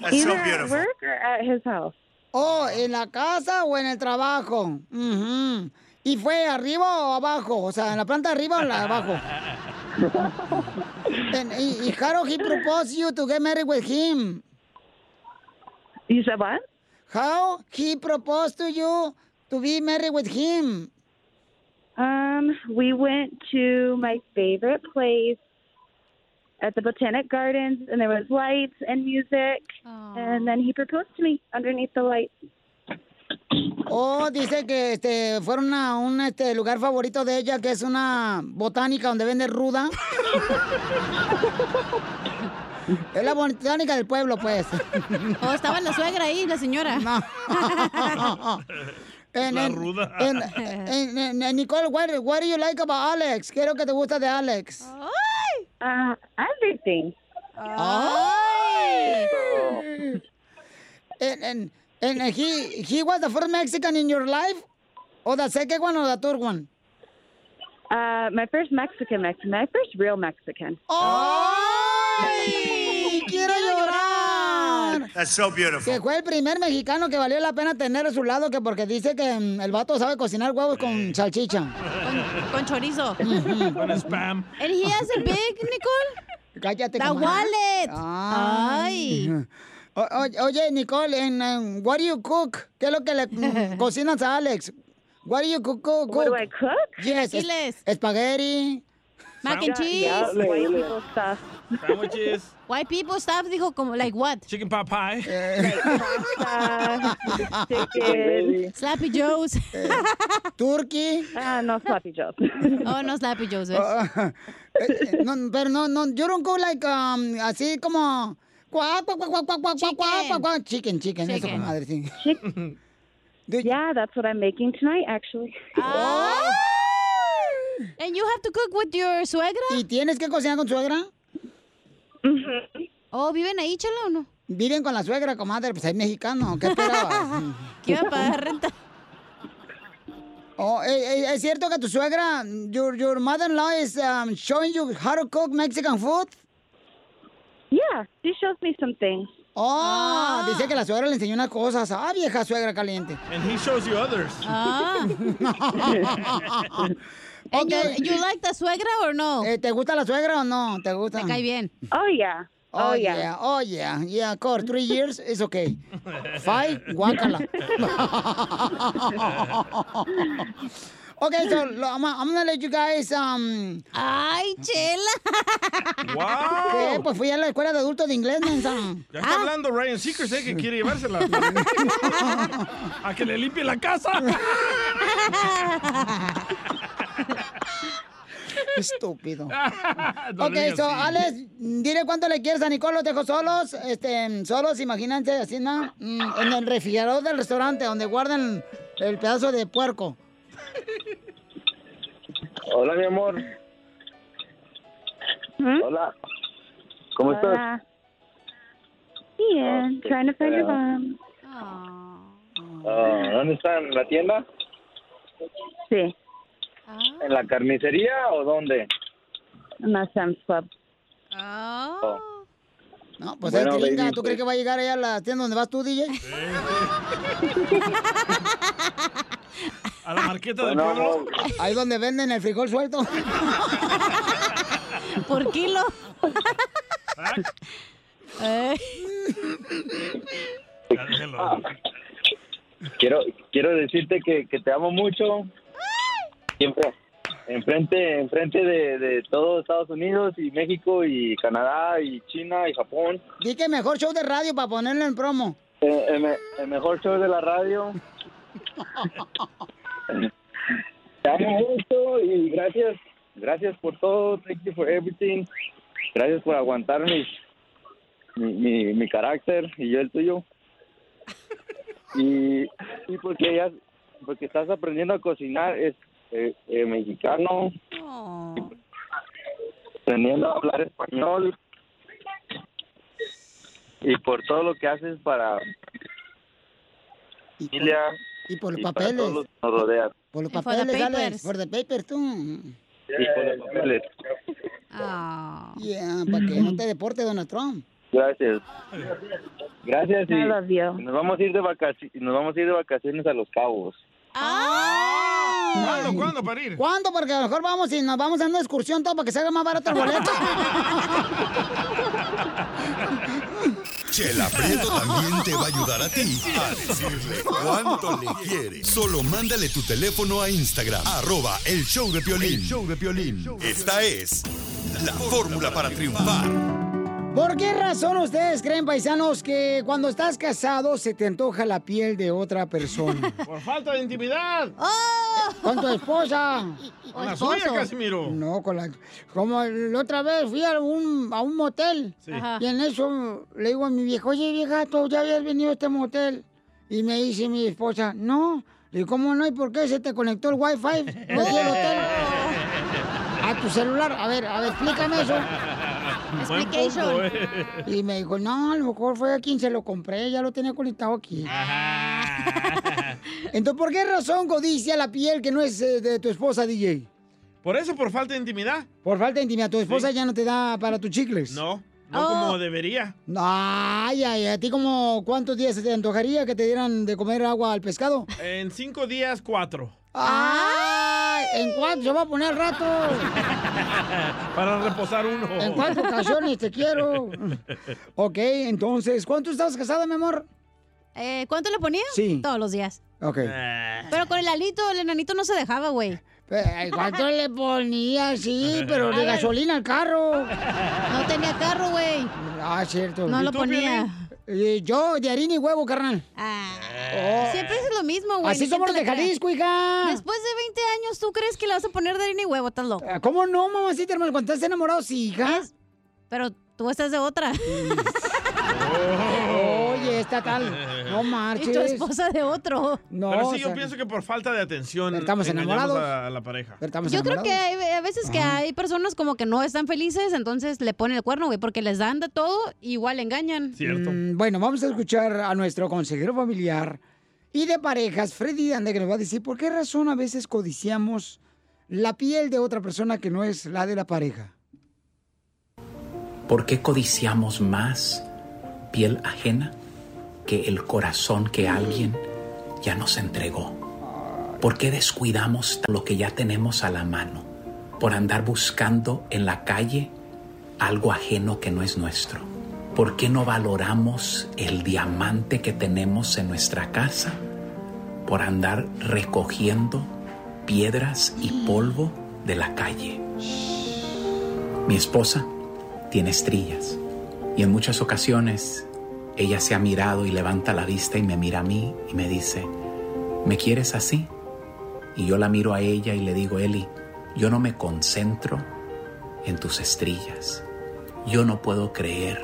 That's so either at work or at his house. Oh, ¿en la casa o en el trabajo? ¿Y fue arriba o abajo? O sea, ¿en la planta arriba o en la de abajo? And, y, y how he proposed you to get married with him? Said what? How he proposed to you to be married with him? Um, we went to my favorite place at the Botanic Gardens, and there was lights and music, and then he proposed to me underneath the lights. Oh, dice que este, fueron a un este, lugar favorito de ella, que es una botánica donde vende ruda. es la botánica del pueblo, pues. Oh, estaba la suegra ahí, la señora. En- La en- ruda. en- en- en- en- Nicole, what, what do you like about Alex? ¿Qué es lo que te gusta de Alex? Uh, everything. Ay. And, and, and he, he was the first Mexican in your life? Or the second one or the third one? Uh, my first Mexican Mexican, my first real Mexican. ¡Ay! ¡Quiero llorar! That's so beautiful. Que fue el primer mexicano que valió la pena tener a su lado, que porque dice que mm, el vato sabe cocinar huevos con salchicha. Con chorizo. Con spam. And he has a big, Nicole? Cállate, The comadre. wallet. Ay. Ay. O- o- oye, Nicole, en um, what do you cook? ¿Qué es lo que le mm, cocinas a Alex? What do you cook? cook, What do? I cook? Yes, es- Chiles. espagueti. Mac and cheese. Yeah, stuff. Sandwiches. Why people stuff dijo como like what? Chicken pot pie. Eh. Chicken. Slappy Joe's. Eh. Turkey. Ah, no Slappy Joe's. oh, no Slappy Joe's. Uh, eh, no, pero no, no, you don't go like um, así como cuac, cuac, cuac, cuac, cuac, chicken. cuac, cuac, chicken, chicken, chicken. eso madre, sí. Chicken. yeah, that's what I'm making tonight, actually. Ah. Oh. And you have to cook with your suegra? ¿Y tienes que cocinar con suegra? Oh, ¿viven ahí, chela o no? Viven con la suegra, comadre, pues es mexicano, ¿qué esperabas? ¿Qué iba a pagar renta? Oh, eh, eh, ¿Es cierto que tu suegra, your, your mother-in-law is um, showing you how to cook Mexican food? Yeah, she shows me some things. Oh, dice que la suegra le enseñó unas cosas. Ah, vieja suegra caliente. And he shows you others. Ah. Okay. you, you like the suegra or no? Eh, ¿Te gusta la suegra o no? ¿Te gusta? Me cae bien. Oh, yeah. Oh, Oh, yeah. yeah. Oh, yeah. Yeah, of course. Three years is okay. Five, guácala. okay, so I'm, I'm gonna let you guys... Um, Ay, chela. ¿Qué? ¡Wow! Pues fui a la escuela de adultos de inglés, mensa. Ya está hablando Ryan Seacrest, ¿eh? Que quiere llevársela. A que le limpie la casa. Estúpido. No ok, so. Alex, dile cuánto le quieres a Nicole, los dejo solos, este, solos, imagínense, así, ¿no? Mm, En el refrigerador del restaurante, donde guardan el pedazo de puerco. Hola, mi amor. Hola. ¿Cómo estás? Bien, trying to find your mom. Ah, ¿Dónde están? ¿En la tienda? Sí, ¿En la carnicería o dónde? en la Sam's Club. Oh. No, pues Bueno, es gringa. ¿Tú crees que va a llegar allá a la tienda donde vas tú, DJ? A la marqueta del Bueno, pueblo. Ahí donde venden el frijol suelto. Por kilo. Eh. Ah, quiero quiero decirte que, que te amo mucho. Siempre enfrente enfrente de, de todo Estados Unidos y México y Canadá y China y Japón. Di que mejor show de radio para ponerlo en promo. Eh, El, el mejor show de la radio. Te amo mucho y gracias, gracias por todo. Thank you for everything. Gracias por aguantar mis, mi, mi, mi carácter y yo el tuyo. Y, y porque ya, porque estás aprendiendo a cocinar es eh, eh, mexicano, aprendiendo a hablar español y por todo lo que haces para familia Y por los y para papeles. todos los que nos rodean. Por los papeles, Alex. papers. Por the papers, tú. Y por los papeles. Ah. Yeah, para que no te deporte Donald Trump. Gracias. Gracias y I love you. nos vamos a ir de vacaciones, nos vamos a ir de vacaciones a Los Cabos. ¿Cuándo? ¿Cuándo para ir? ¿Cuándo? Porque a lo mejor vamos y nos vamos a una excursión todo para que salga más barato el boleto. Chela Prieto también te va a ayudar a ti a decirle cuánto le quieres. Solo mándale tu teléfono a Instagram, arroba el show de Piolín. El show de Piolín. Esta es la fórmula para triunfar. ¿Por qué razón ustedes creen, paisanos, que cuando estás casado se te antoja la piel de otra persona? Por falta de intimidad. Con tu esposa. Con la suya, Casimiro. No, con la... Como la otra vez fui a un, a un motel. Sí. Ajá. Y en eso le digo a mi vieja, oye, vieja, ¿tú ya habías venido a este motel? Y me dice mi esposa, no. Le digo, ¿cómo no? ¿Y por qué se te conectó el wifi? No del hotel. A tu celular. A ver, a ver, explícame eso. Buen punto, eh. Y me dijo, no, a lo mejor fue a quien se lo compré, ya lo tenía conectado aquí. Entonces, ¿por qué razón codicia la piel que no es eh, de tu esposa, DJ? Por eso, por falta de intimidad. Por falta de intimidad, tu esposa ya no te da para tus chicles. No, no Oh. como debería. Ay, ay, ¿a ti como cuántos días se te antojaría que te dieran de comer agua al pescado? En cinco días, cuatro. ¡Ay! ¿En cuánto se va a poner rato? Para reposar uno. ¿En cuántas ocasiones te quiero? Ok, entonces, ¿cuánto estabas casada, mi amor? Eh, ¿Cuánto le ponía? Sí. Todos los días. Ok. Pero con el alito, el enanito no se dejaba, güey. Eh, ¿Cuánto le ponía? Sí, pero de gasolina al carro. No tenía carro, güey. Ah, cierto. No ¿Y lo ponía. Eh, yo, de harina y huevo, carnal. Oh. Siempre es lo mismo, güey. Así somos los de. Jalisco, hija. Después de 20 años, ¿tú crees que le vas a poner de harina y huevo? Estás loco. Ah, ¿Cómo no, mamacita, hermano? Cuando estás enamorado, sí, hija. Pero tú estás de otra. Oye, esta tal. No marches. Y tu esposa de otro. No, Pero sí, yo sea, pienso que por falta de atención. Estamos enamorados. A, la pareja. Yo creo que hay a veces que hay personas como que no están felices, entonces le ponen el cuerno, güey, porque les dan de todo, igual le engañan. Mm, bueno, vamos a escuchar a nuestro consejero familiar y de parejas, Freddy Ande, que nos va a decir por qué razón a veces codiciamos la piel de otra persona que no es la de la pareja. ¿Por qué codiciamos más piel ajena que el corazón que alguien ya nos entregó? ¿Por qué descuidamos lo que ya tenemos a la mano por andar buscando en la calle algo ajeno que no es nuestro? ¿Por qué no valoramos el diamante que tenemos en nuestra casa por andar recogiendo piedras y polvo de la calle? Mi esposa tiene estrillas y en muchas ocasiones ella se ha mirado y levanta la vista y me mira a mí y me dice, ¿me quieres así? Y yo la miro a ella y le digo, Eli, yo no me concentro en tus estrillas. Yo no puedo creer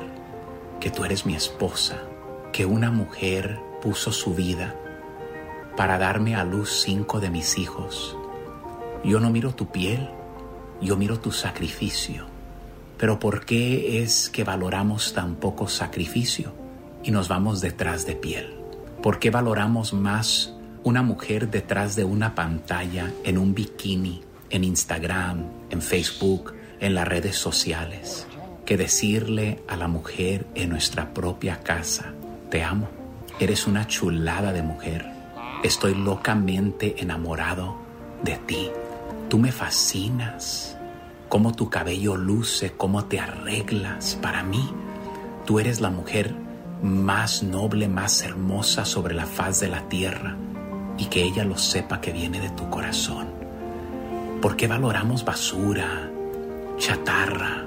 que tú eres mi esposa, que una mujer puso su vida para darme a luz cinco de mis hijos. Yo no miro tu piel, yo miro tu sacrificio. Pero ¿por qué es que valoramos tan poco sacrificio y nos vamos detrás de piel? ¿Por qué valoramos más una mujer detrás de una pantalla en un bikini, en Instagram, en Facebook, en las redes sociales, que decirle a la mujer en nuestra propia casa, te amo, eres una chulada de mujer, estoy locamente enamorado de ti, tú me fascinas, cómo tu cabello luce, cómo te arreglas para mí, tú eres la mujer más noble, más hermosa sobre la faz de la tierra y que ella lo sepa que viene de tu corazón. ¿Por qué valoramos basura, chatarra,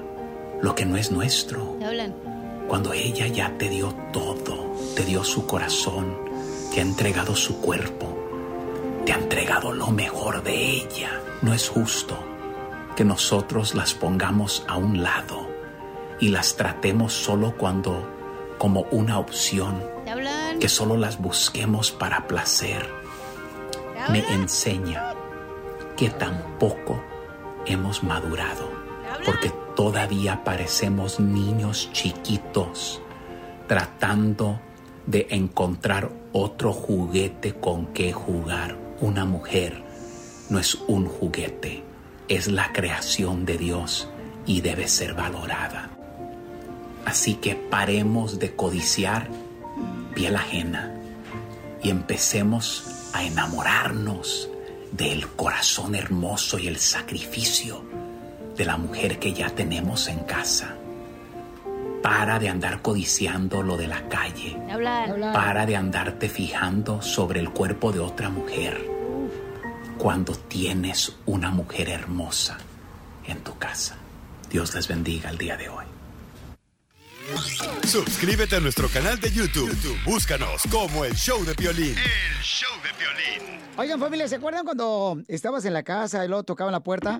lo que no es nuestro? Cuando ella ya te dio todo, te dio su corazón, te ha entregado su cuerpo, te ha entregado lo mejor de ella. No es justo que nosotros las pongamos a un lado y las tratemos solo cuando como una opción, que solo las busquemos para placer. Me enseña que tampoco hemos madurado, porque todavía parecemos niños chiquitos tratando de encontrar otro juguete con que jugar. Una mujer no es un juguete, es la creación de Dios y debe ser valorada. Así que paremos de codiciar piel ajena y empecemos a enamorarnos del corazón hermoso y el sacrificio de la mujer que ya tenemos en casa. Para de andar codiciando lo de la calle. Para de andarte fijando sobre el cuerpo de otra mujer cuando tienes una mujer hermosa en tu casa. Dios les bendiga el día de hoy. Suscríbete a nuestro canal de YouTube. YouTube, Búscanos como el show de violín. El show de violín. Oigan, familia, ¿se acuerdan cuando estabas en la casa y luego tocaban la puerta?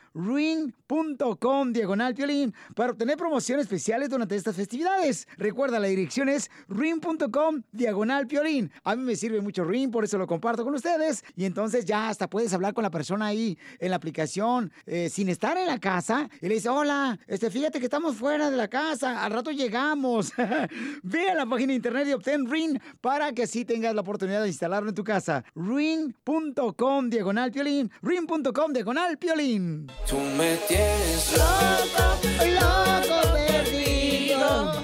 ring.com diagonal piolín para obtener promociones especiales durante estas festividades. Recuerda, la dirección es ring.com diagonal piolín. A mí me sirve mucho ring, por eso lo comparto con ustedes. Y entonces ya hasta puedes hablar con la persona ahí en la aplicación eh, sin estar en la casa. Y le dice, hola, este, fíjate que estamos fuera de la casa, al rato llegamos. Ve a la página de internet y obtén ring para que así tengas la oportunidad de instalarlo en tu casa. ring.com diagonal piolín. ring.com diagonal piolín. Tú me tienes loco, loco perdido.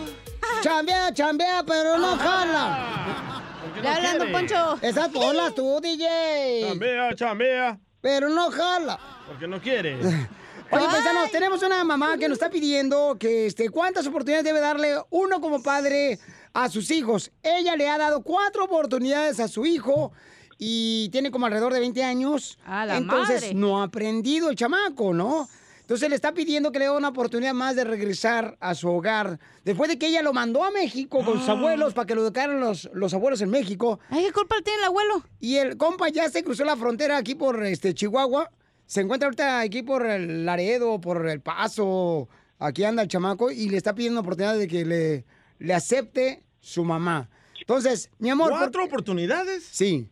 Chambea, chambea, pero no jala. no hablando, quiere. Poncho. Esas bolas tú, DJ. Chambea, chambea. Pero no jala. Porque no quiere. Oye, paisanos, tenemos una mamá que nos está pidiendo que este, cuántas oportunidades debe darle uno como padre a sus hijos. Ella le ha dado cuatro oportunidades a su hijo y tiene como alrededor de 20 años. la Entonces madre. no ha aprendido el chamaco, ¿no? Entonces le está pidiendo que le dé una oportunidad más de regresar a su hogar. Después de que ella lo mandó a México con sus abuelos para que lo educaran los, los abuelos en México. Ay, ¿qué culpa tiene el abuelo? Y el compa ya se cruzó la frontera aquí por este Chihuahua. Se encuentra ahorita aquí por el Laredo, por el Paso. Aquí anda el chamaco y le está pidiendo oportunidad de que le, le acepte su mamá. Entonces, mi amor. ¿Cuatro oportunidades? Sí.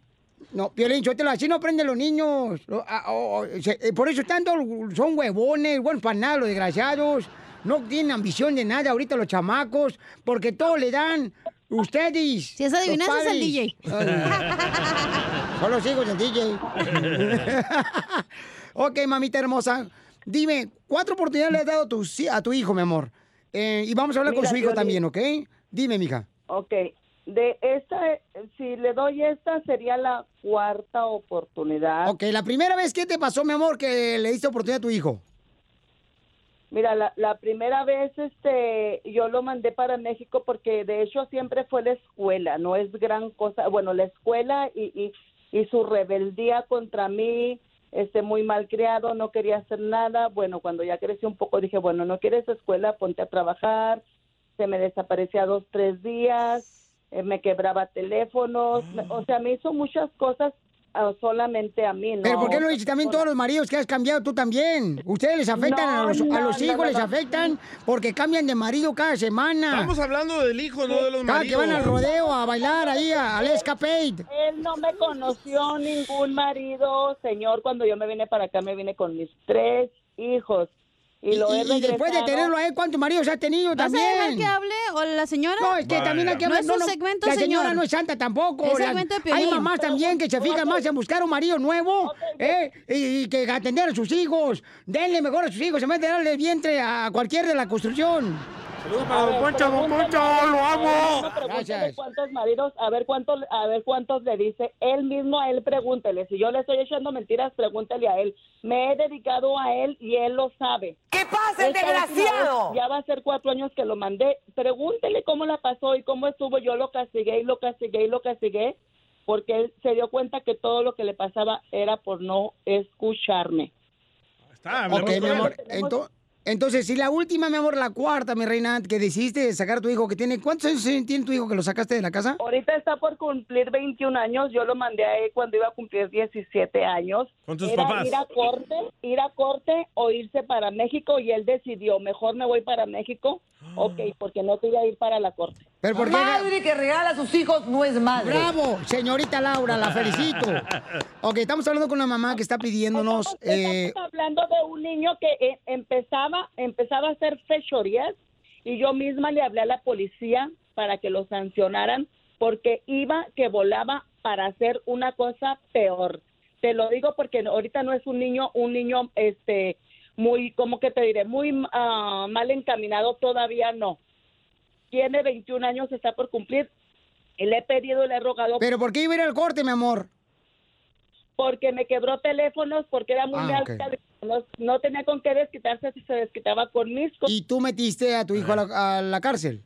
No, Piolín, yo te lo así no aprenden los niños. Ah, oh, oh, se- eh, por eso tanto son huevones, buenos para nada, los desgraciados. No tienen ambición de nada ahorita los chamacos, porque todo le dan ustedes. Si es adivinanza, es el DJ. Son los hijos del DJ. ok, mamita hermosa. Dime, cuatro oportunidades le has dado a tu, si- a tu hijo, mi amor. Eh, y vamos a hablar con su hijo Piolín. también, ¿ok? Dime, mija. Ok, de esta, si le doy esta, sería la cuarta oportunidad. Ok, la primera vez, ¿qué te pasó, mi amor, que le diste oportunidad a tu hijo? Mira, la, la primera vez este, yo lo mandé para México porque de hecho siempre fue la escuela, no es gran cosa. Bueno, la escuela y, y, y su rebeldía contra mí este muy mal criado, no quería hacer nada. Bueno, cuando ya creció un poco dije, bueno, no quieres escuela, ponte a trabajar. Se me desaparecía dos, tres días, me quebraba teléfonos, me- o sea, me hizo muchas cosas ah, solamente a mí, ¿no? Pero ¿por qué no dices también todos los maridos que has cambiado tú también? Ustedes les afectan a No, los, a los no, hijos, no, les afectan porque cambian de marido cada semana. Estamos hablando del hijo, no de los Cada que maridos. van al rodeo a bailar ahí a- al escapade. Él no me conoció ningún marido, señor. Cuando yo me vine para acá, me vine con mis tres hijos. Y, lo he Y, y después de tenerlo a él, ¿cuántos maridos ha tenido ¿Vas a también? dejar que hable o la señora? No, es que también hay que No hablar. es no, un no, segmento, La señor. señora no es santa tampoco. Es segmento de hay mamás también que se fijan más en buscar un marido nuevo ¿eh? y, y que atender a sus hijos. Denle mejor a sus hijos en vez de darle vientre a cualquier de la construcción. Saludos A ver, pregúntale- lo amo. No, pregúntale Gracias. cuántos maridos, a ver cuántos, a ver cuántos le dice él mismo a él, pregúntele. Si yo le estoy echando mentiras, pregúntele a él. Me he dedicado a él y él lo sabe. ¿Qué pasa, el desgraciado? vez Ya va a ser cuatro años que lo mandé. Pregúntele cómo la pasó y cómo estuvo. Yo lo castigué y lo castigué y lo castigué porque él se dio cuenta que todo lo que le pasaba era por no escucharme. Está, Ok, mi amor. ento- entonces, si la última, mi amor, la cuarta, mi reina, que decidiste sacar a tu hijo que tiene. ¿Cuántos años tiene tu hijo que lo sacaste de la casa? Ahorita está por cumplir 21 años. Yo lo mandé a él cuando iba a cumplir 17 años. ¿Con tus Era papás? Ir a corte, ir a corte o irse para México y él decidió, mejor me voy para México. Ok, porque no quería ir para la corte. ¿Pero por qué? Madre que regala a sus hijos no es madre. Bravo, señorita Laura, la felicito. Ok, estamos hablando con una mamá que está pidiéndonos. eh, Estamos hablando de un niño que eh, empezaba, empezaba a hacer fechorías y yo misma le hablé a la policía para que lo sancionaran porque iba que volaba para hacer una cosa peor. Te lo digo porque ahorita no es un niño, un niño, este, muy, ¿cómo que te diré? Muy ah, mal encaminado, todavía no. Tiene 21 años, está por cumplir. Y le he pedido le he rogado. ¿Pero por qué iba a ir al corte, mi amor? Porque me quebró teléfonos, porque era muy Ah, alta. No, no tenía con qué desquitarse si se desquitaba con mis cosas. Y tú metiste a tu hijo a la, a la cárcel.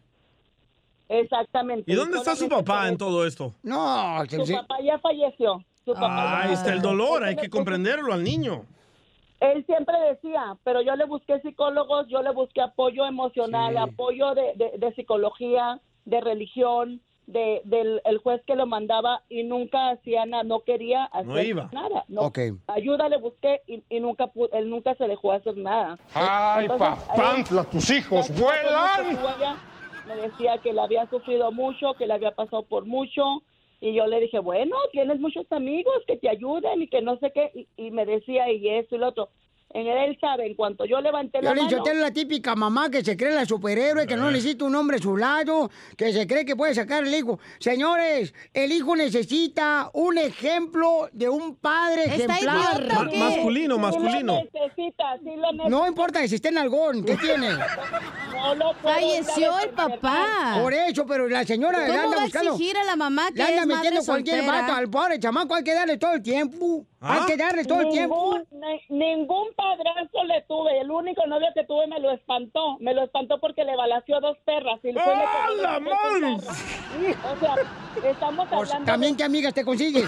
Exactamente. ¿Y dónde está su papá en todo esto? No, Su papá ya falleció. Su papá Ahí ya- está el dolor, hay que comprenderlo al niño. Él siempre decía, pero yo le busqué psicólogos, yo le busqué apoyo emocional, apoyo de, de- de psicología, de religión, de, del el juez que lo mandaba y nunca hacía nada, no quería hacer No iba. nada. No. Ok. Ayuda le busqué y, y nunca pu- él nunca se dejó hacer nada. Ay, papantla, tus hijos vuelan. Me decía que le había sufrido mucho, que le había pasado por mucho. Y yo le dije, bueno, tienes muchos amigos que te ayuden y que no sé qué. Y, me decía, y esto y lo otro. En él, él sabe, en cuanto yo levanté la Yo mano... es la típica mamá que se cree la superhéroe, que no necesita un hombre a su lado, que se cree que puede sacar el hijo. Señores, el hijo necesita un ejemplo de un padre ¿Está ejemplar. idiota Ma- masculino, Sí masculino. lo necesita, sí lo necesita. No importa que se esté en algón, ¿qué tiene? No lo Falleció el papá. Por eso, pero la señora ¿Cómo le anda va a buscando. exigir a la mamá que Le anda es madre metiendo cualquier vato al pobre chamaco, hay que darle todo el tiempo. Hay que darle todo el tiempo. Ningún, padrastro le tuve. El único novio que tuve me lo espantó. Me lo espantó porque le balació dos perras. Y le ¡Ah, la. O sea, estamos Pues, hablando... También, ¿qué amigas te consigues?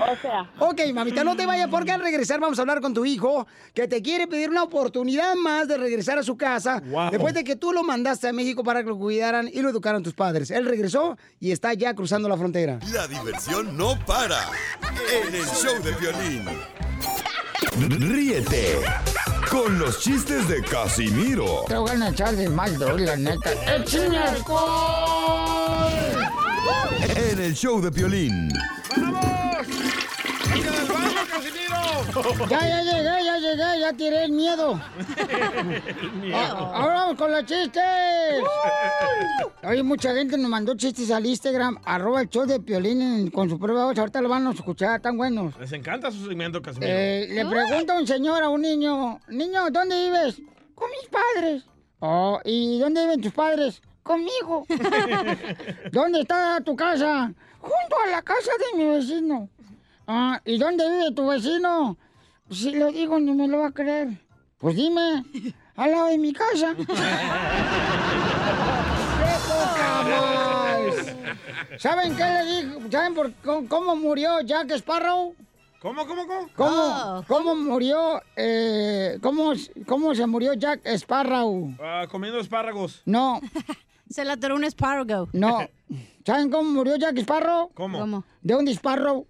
O sea... Ok, mamita, no te vayas porque al regresar vamos a hablar con tu hijo que te quiere pedir una oportunidad más de regresar a su casa Wow. después de que tú lo mandaste a México para que lo cuidaran y lo educaran tus padres. Él regresó y está ya cruzando la frontera. La diversión no para. En el show de violín. Ríete con los chistes de Casimiro Te voy a echar de mal, la neta. ¡Échame alcohol! En el show de violín. Ya, ya llegué, ya llegué, ya tiré el miedo. Ah, Ahora vamos con los chistes. Oye, mucha gente nos mandó chistes al Instagram, arroba el show de Piolín en- con su prueba voz. Ahorita lo van a escuchar, tan buenos. Les encanta su segmento, Casimiro. Eh, le pregunta un señor a un niño, niño, ¿dónde vives? Con mis padres. Oh, ¿y dónde viven tus padres? Conmigo. ¿Dónde está tu casa? Junto a la casa de mi vecino. Ah, ¿y dónde vive tu vecino? Si lo digo, no me lo va a creer. Pues dime, al lado de mi casa. ¡Qué poca más! ¿Saben qué le dijo? ¿Saben por cómo, murió Jack Sparrow? ¿Cómo, cómo, cómo? ¿Cómo, Oh. cómo murió, eh, cómo, cómo se murió Jack Sparrow? Ah, comiendo espárragos. No, Se la atoró un espárrago. no. ¿Saben cómo murió Jack Sparrow? ¿Cómo? ¿Cómo? De un disparo.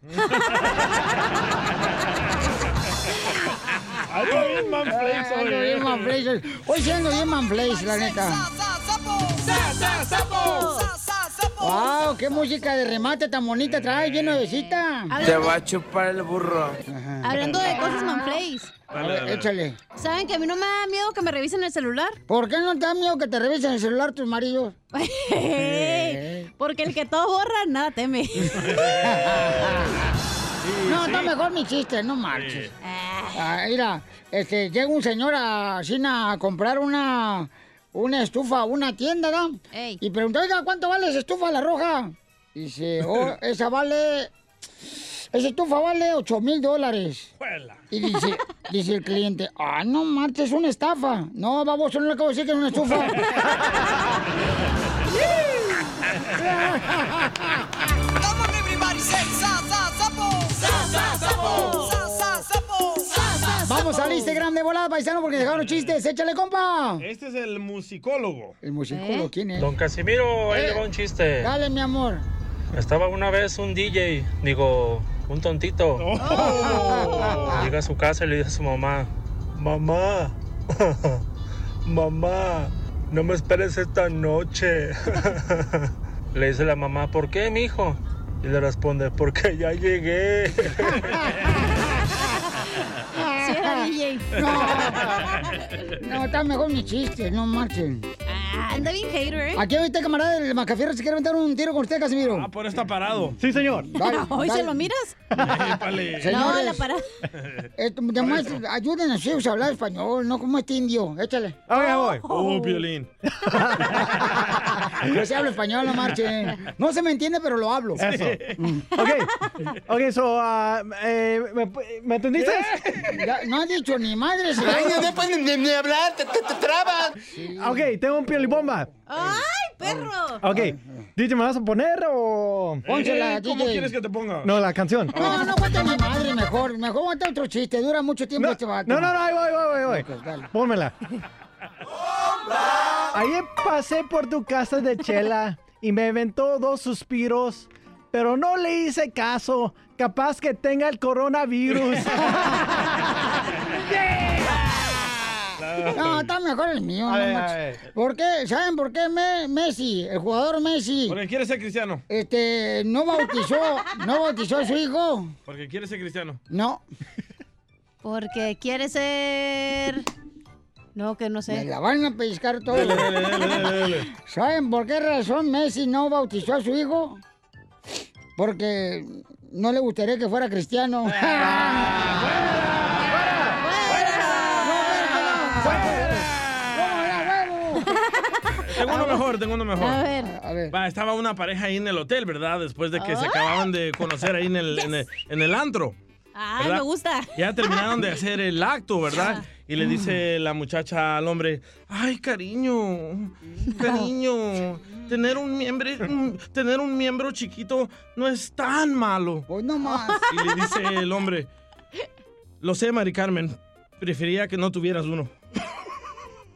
Ando bien, Ando hoy. bien manflays. Hoy sí ando bien manflays, la neta. ¡Wow! ¡Qué música de remate tan bonita trae, bien nuevecita! Te va a chupar el burro. Hablando de cosas ver, échale. ¿Saben que a mí no me da miedo que me revisen el celular? ¿Por qué no te da miedo que te revisen el celular tus maridos? Porque el que todo borra, nada teme. No, está mejor mi chiste, no marches. Ah, mira, este, llega un señor a China a comprar una, una estufa a una tienda, ¿no? Y pregunta, oiga, ¿cuánto vale esa estufa, la roja? Dice, oh, esa vale, esa estufa vale 8 mil dólares. Y dice, dice el cliente, ah, no marches, es una estafa. No, baboso, no le acabo de decir que es una estufa. Vamos al Instagram de volada, paisano, porque dejaron chistes. Échale, compa. Este es el musicólogo. El musicólogo, ¿quién es? Don Casimiro, ahí Eh, le va un chiste. Dale, mi amor. Estaba una vez un DJ, digo, un tontito. Llega a su casa y le dice a su mamá, mamá, mamá, no me esperes esta noche. le dice la mamá, ¿por qué, mijo? Y le responde, porque ya llegué. DJ. No, no, está mejor mi chiste, no marchen. Ah, anda bien hater, ¿eh? Aquí ahorita, camarada del Macafierro, se quiere aventar un tiro con usted, Casimiro. Ah, por está parado. Sí, señor. ¿Hoy se lo miras? No, la parada. Eh, además, ayuden a hablar español, no como este indio. Échale. Ok, voy. Oh, violín. Yo sí hablo español, no marchen. No se me entiende, pero lo hablo. Eso. Ok. Ok, so, ah, eh, ¿me, me entendiste? Ya, no ha dicho ni madre. se- Ay, no puedes ni, ni hablar, te, te, te trabas. Ok, tengo un piolibomba. ¡Ay, perro! Ok. DJ, ¿me vas a poner o...? Pónsela, Eh, ¿Cómo DJ. quieres que te ponga? No, la canción. No, no cuenta mi madre, mejor. Mejor cuenta otro chiste. Dura mucho tiempo No, este vato. no, no, no, ahí voy, voy, voy, voy. dale. Pónmela. Ayer pasé por tu casa de Chela y me aventó dos suspiros, pero no le hice caso. Capaz que tenga el coronavirus. No, está mejor el mío. A no ver, a manches. ver. ¿Por qué? ¿Saben por qué Me- Messi, el jugador Messi, Porque quiere ser cristiano. este, no bautizó, no bautizó a su hijo? Porque quiere ser cristiano. No, Porque quiere ser... No, que no me sé. la van a pescar todo. Dale, dale, dale, dale, dale. ¿Saben por qué razón Messi no bautizó a su hijo? Porque no le gustaría que fuera cristiano. Tengo uno mejor, tengo uno mejor. A ver. A ver. Va, estaba una pareja ahí en el hotel, ¿verdad? Después de que se acababan de conocer ahí en el, en el, en el antro. Ay, ¿verdad? me gusta. Ya terminaron de hacer el acto, ¿verdad? Y le dice la muchacha al hombre, ay, cariño, cariño, tener un miembro, tener un miembro chiquito no es tan malo. Pues no más. Y le dice el hombre, lo sé, Mari Carmen, prefería que no tuvieras uno.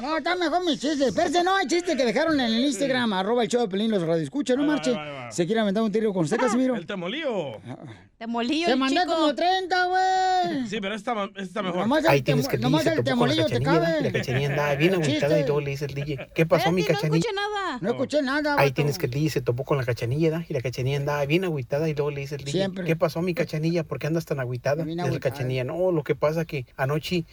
No, está mejor mi chiste. Espérate, no, hay chiste que dejaron en el Instagram, arroba el show de Pelín, los radioescuchas, no marche. ¿Se quiere aventar un tiro con usted, Casimiro? El temolío. Te molillo Te mandé chico. como 30, güey. Sí, pero esta, esta está mejor. Nomás Ahí el, tienes temo- que el nomás el temolillo te cachanilla. cabe. Y la cachanilla andaba bien agüitada y luego le dice el DJ, ¿qué pasó mi Espérate, no cachanilla? escuché nada. No escuché nada, Ahí tienes que el DJ se topó con la cachanilla ¿da? y la cachanilla andaba bien agüitada y luego le dice el DJ, Siempre. ¿qué pasó mi cachanilla? ¿Por qué andas tan agüitada? Dice la cachanilla, no, lo que pasa que anoche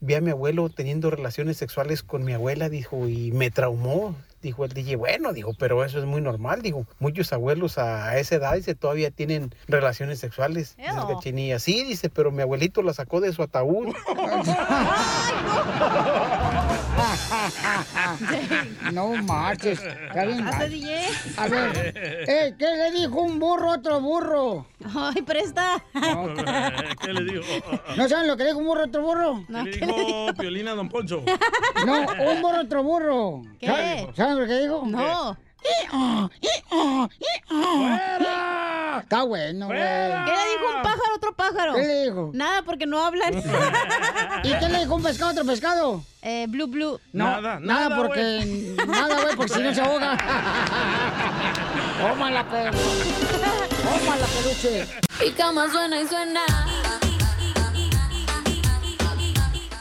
vi a mi abuelo teniendo relaciones sexuales con mi abuela, dijo, y me traumó. Dijo el DJ, bueno, dijo, pero eso es muy normal, dijo. Muchos abuelos a esa edad, dice, todavía tienen relaciones sexuales. Dice la Ew. cachanilla, sí, dice, pero mi abuelito la sacó de su ataúd. No marches. Está bien ¿Hace mal. DJ? A ver, eh, ¿qué le dijo un burro a otro burro? Ay, presta. ¿Qué le dijo? ¿No saben lo que le dijo un burro a otro burro? No, ¿Qué ¿qué le dijo Piolina a Don Poncho? No, un burro a otro burro. ¿Qué? ¿Saben- ¿Saben lo que dijo? No. Está bueno, güey. ¿Qué le dijo un pájaro a otro pájaro? ¿Qué le dijo? Nada, porque no hablan. ¿Y qué le dijo un pescado a otro pescado? Eh, blue, blue. No, Nada, nada, nada, porque. Nada, güey, porque si no se ahoga. Tómala, perro. Tómala, peluche. Mi cama suena y suena.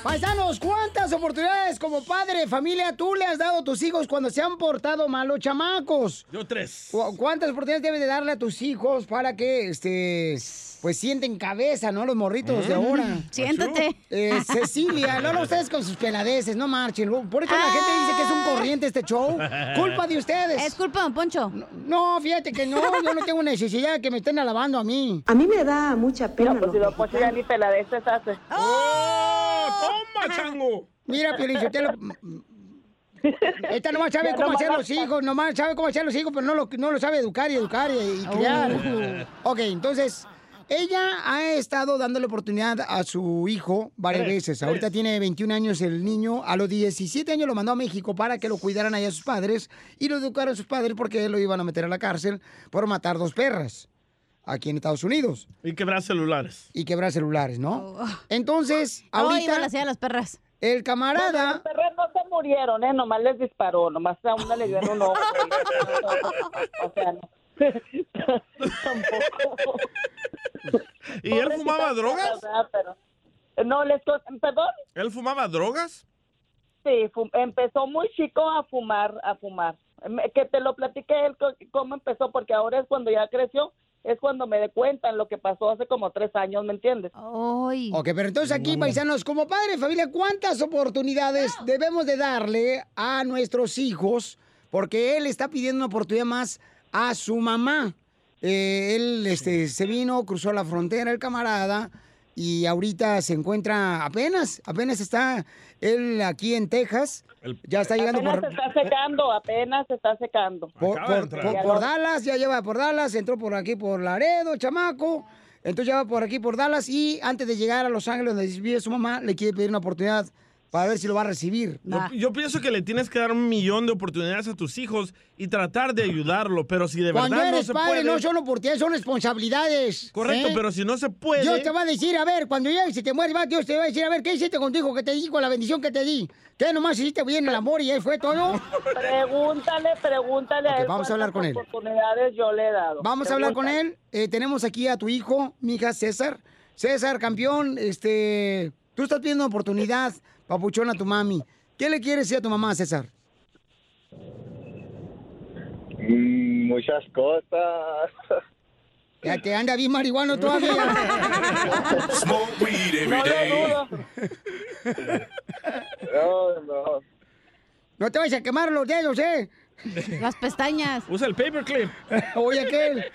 Paisanos, ¿cuántas oportunidades como padre familia tú le has dado a tus hijos cuando se han portado mal los chamacos? Yo tres. ¿Cu- ¿Cuántas oportunidades debes de darle a tus hijos para que, este, pues sienten cabeza, ¿no? Los morritos de Mm. ahora. Siéntate. Eh, Cecilia, no, no, ustedes con sus peladeces, no marchen. Por eso la gente dice que es un corriente este show. Culpa de ustedes. Es culpa de Don Poncho. No, fíjate que no, yo no tengo necesidad de que me estén alabando a mí. A mí me da mucha pena. pues si lo pues ya ni peladeces hace. ¡Oh! ¡Toma, chango! Mira, Piolichotelo. Esta nomás sabe Ya cómo hacer los hijos, nomás sabe cómo hacer los hijos, pero no lo, no lo sabe educar y educar y, y criar. Ok, entonces, ella ha estado dándole oportunidad a su hijo varias Tres, veces. tres. Ahorita tiene 21 años el niño. A los 17 años lo mandó a México para que lo cuidaran allá sus padres y lo educaran sus padres porque lo iban a meter a la cárcel por matar dos perras aquí en Estados Unidos. Y quebrar celulares. Y quebrar celulares, ¿no? Oh. Entonces, No, ahorita... iba a la las perras. El No, camarada... Las perras no se murieron, ¿eh? Nomás les disparó, nomás a una le dio en un ojo. o sea, no. Tampoco. ¿Y él fumaba drogas? Pero- No, les... ¿Perdón? ¿Él fumaba drogas? Sí, fu- empezó muy chico a fumar, a fumar. Que te lo platiqué él cómo empezó, porque ahora es cuando ya creció, es cuando me de cuenta lo que pasó hace como tres años, ¿me entiendes? Ok, pero entonces aquí, paisanos, como padre familia, ¿cuántas oportunidades debemos de darle a nuestros hijos? Porque él está pidiendo una oportunidad más a su mamá. Eh, él este, se vino, cruzó la frontera, el camarada, y ahorita se encuentra apenas, apenas está él aquí en Texas. Ya está llegando apenas por, se está secando, apenas se está secando. por, por- por- por Dallas, ya lleva por Dallas, entró por aquí por Laredo, chamaco. Entonces ya va por aquí por Dallas y antes de llegar a Los Ángeles, donde vive su mamá, le quiere pedir una oportunidad para ver si lo va a recibir. Yo, yo pienso que le tienes que dar un millón de oportunidades a tus hijos y tratar de ayudarlo, pero si de Cuando verdad no se padre, puede... no son oportunidades, son responsabilidades. Correcto, ¿eh? pero si no se puede... Dios te va a decir, a ver, cuando ya se te muere, va, Dios te va a decir, a ver, ¿qué hiciste con tu hijo que te di con la bendición que te di? ¿Qué nomás hiciste bien el amor y él fue todo? Pregúntale, pregúntale a él vamos a hablar con él. oportunidades yo le he dado. Vamos a hablar con él. Eh, tenemos aquí a tu hijo, mi hija César. César, campeón, este, tú estás pidiendo oportunidad, papuchón, a tu mami. ¿Qué le quieres decir a tu mamá, César? Mm, muchas cosas. Ya te anda bien marihuano todavía. Dudo. No, no. No te vayas a quemar los dedos, ¿eh? Las pestañas. Usa el paperclip. Oye, aquel.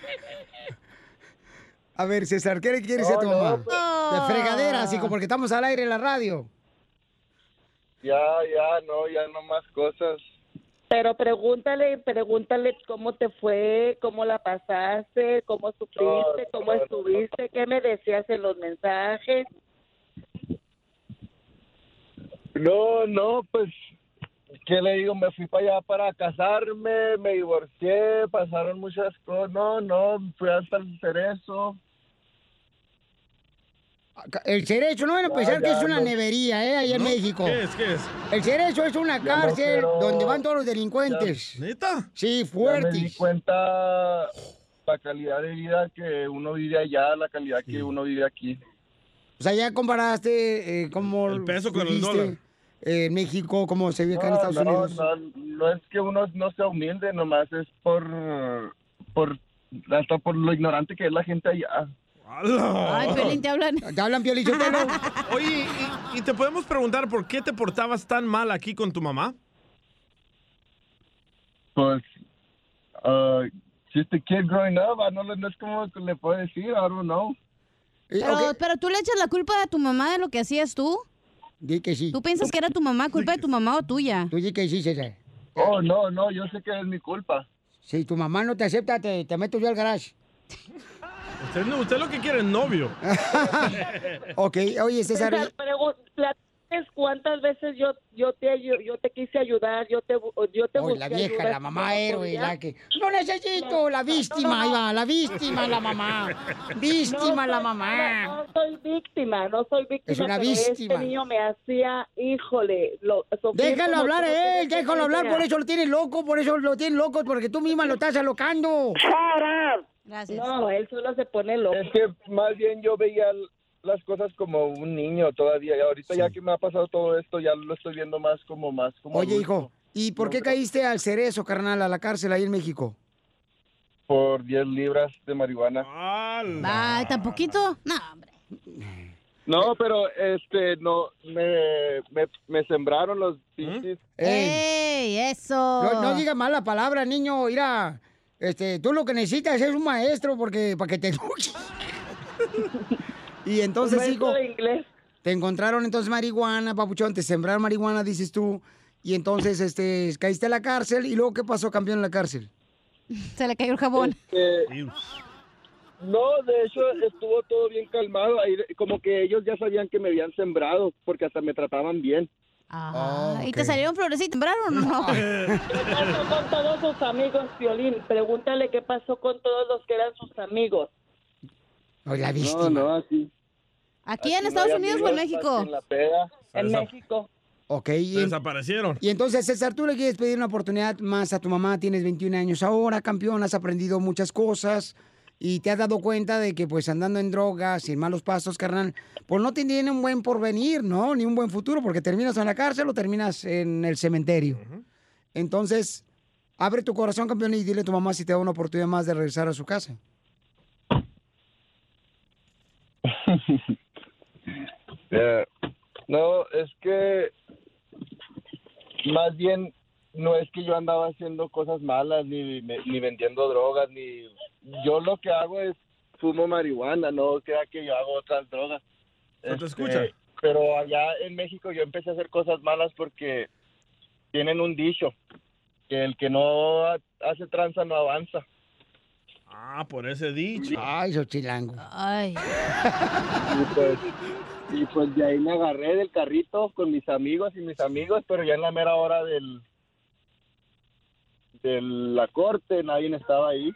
A ver, César, ¿qué le quieres decir a tu no, mamá? pues. De fregadera, así como porque estamos al aire en la radio. Ya, ya, no, ya no más cosas. Pero pregúntale, pregúntale cómo te fue, cómo la pasaste, cómo sufriste, No, cómo no, no. estuviste, qué me decías en los mensajes. No, no, pues, ¿qué le digo? Me fui para allá para casarme, me divorcié, pasaron muchas cosas. No, no, fui hasta el cerezo. El cerezo, no van a pensar Ya, que ya, es una no. nevería, ¿eh? Ahí en ¿No? México. ¿Qué es? ¿Qué es? El cerezo es una Ya no cárcel quiero- donde van todos los delincuentes. ¿Neta? Sí, Ya me di cuenta la calidad de vida que uno vive allá, la calidad que uno vive aquí. O sea, ya comparaste eh, cómo El peso con el dólar. eh, en México, cómo se vive acá en No, Estados no, Unidos. no, no es que uno no sea humilde, nomás es por, por, hasta por lo ignorante que es la gente allá. Ay, Piolín, te hablan. Te hablan, Piolín. Oye, ¿y, y te podemos preguntar por qué te portabas tan mal aquí con tu mamá? Pues, uh, just a kid growing up, I no, no es como le puedo decir, I don't know. Pero, pero tú le echas la culpa a tu mamá de lo que hacías tú. Di que sí. ¿Tú piensas que era tu mamá, culpa de tu mamá o tuya? Tú di que sí, César. Oh, no, no, yo sé que es mi culpa. Si tu mamá no te acepta, te, te meto yo al garage. Usted, no- usted lo que quiere es novio. ok, oye, César. César, cuán- cuántas veces yo yo te ayu- yo te quise ayudar, yo te yo te Ay, busqué la vieja, la mamá no héroe, la que... No necesito, la víctima, ahí va, la víctima, la mamá. Víctima, la mamá. No, no soy víctima, no soy víctima. Es una pero víctima. Este niño me hacía, híjole, lo, Déjalo hablar no a él, déjalo hablar, por eso lo tienes loco, por eso lo tienes loco, porque tú misma lo estás alocando. Gracias. No, él solo se pone loco. Es que más bien yo veía las cosas como un niño todavía y ahorita ya que me ha pasado todo esto ya lo estoy viendo más como más como Oye, hijo, ¿y por qué caíste al cerezo, carnal, a la cárcel ahí en México? por 10 libras de marihuana. Ay, ¿tan poquito? No, hombre. No, pero este no me, me, me sembraron los pinches. ¡Ey, eso! No, no digas mala palabra, niño, mira. Este, tú lo que necesitas es un maestro porque para que te y entonces, hijo, de inglés. te encontraron entonces marihuana, papuchón, te sembraron marihuana, dices tú, y entonces este caíste a la cárcel y luego qué pasó, campeón en la cárcel. Se le cayó el jabón. Este, no, de hecho estuvo todo bien calmado. Ahí, como que ellos ya sabían que me habían sembrado porque hasta me trataban bien. Ah, ¿Y te salieron florecitas? ¿Tembraron o no? ¿Qué pasó con todos sus amigos, Violín? Pregúntale qué pasó con todos los que eran sus amigos. La No, no, así. ¿Aquí en Estados Unidos o en México? En la peda. En México. Ok, y, en- Desaparecieron. y entonces, César, tú le quieres pedir una oportunidad más a tu mamá, tienes 21 años ahora, campeón, has aprendido muchas cosas y te has dado cuenta de que pues andando en drogas y en malos pasos, carnal, pues no te tiene un buen porvenir, ¿no? Ni un buen futuro, porque terminas en la cárcel o terminas en el cementerio. Entonces, abre tu corazón, campeón, y dile a tu mamá si te da una oportunidad más de regresar a su casa. Eh, no, es que más bien no es que yo andaba haciendo cosas malas ni, ni vendiendo drogas ni yo lo que hago es fumo marihuana, no crea que yo hago otras drogas. No te Este, escucha. Pero allá en México yo empecé a hacer cosas malas porque tienen un dicho que el que no ha- hace tranza no avanza. Ah, por ese dicho. Ay, esos chilangos. Ay. Y pues, y pues de ahí me agarré del carrito con mis amigos y mis amigos, pero ya en la mera hora del de la corte nadie estaba ahí.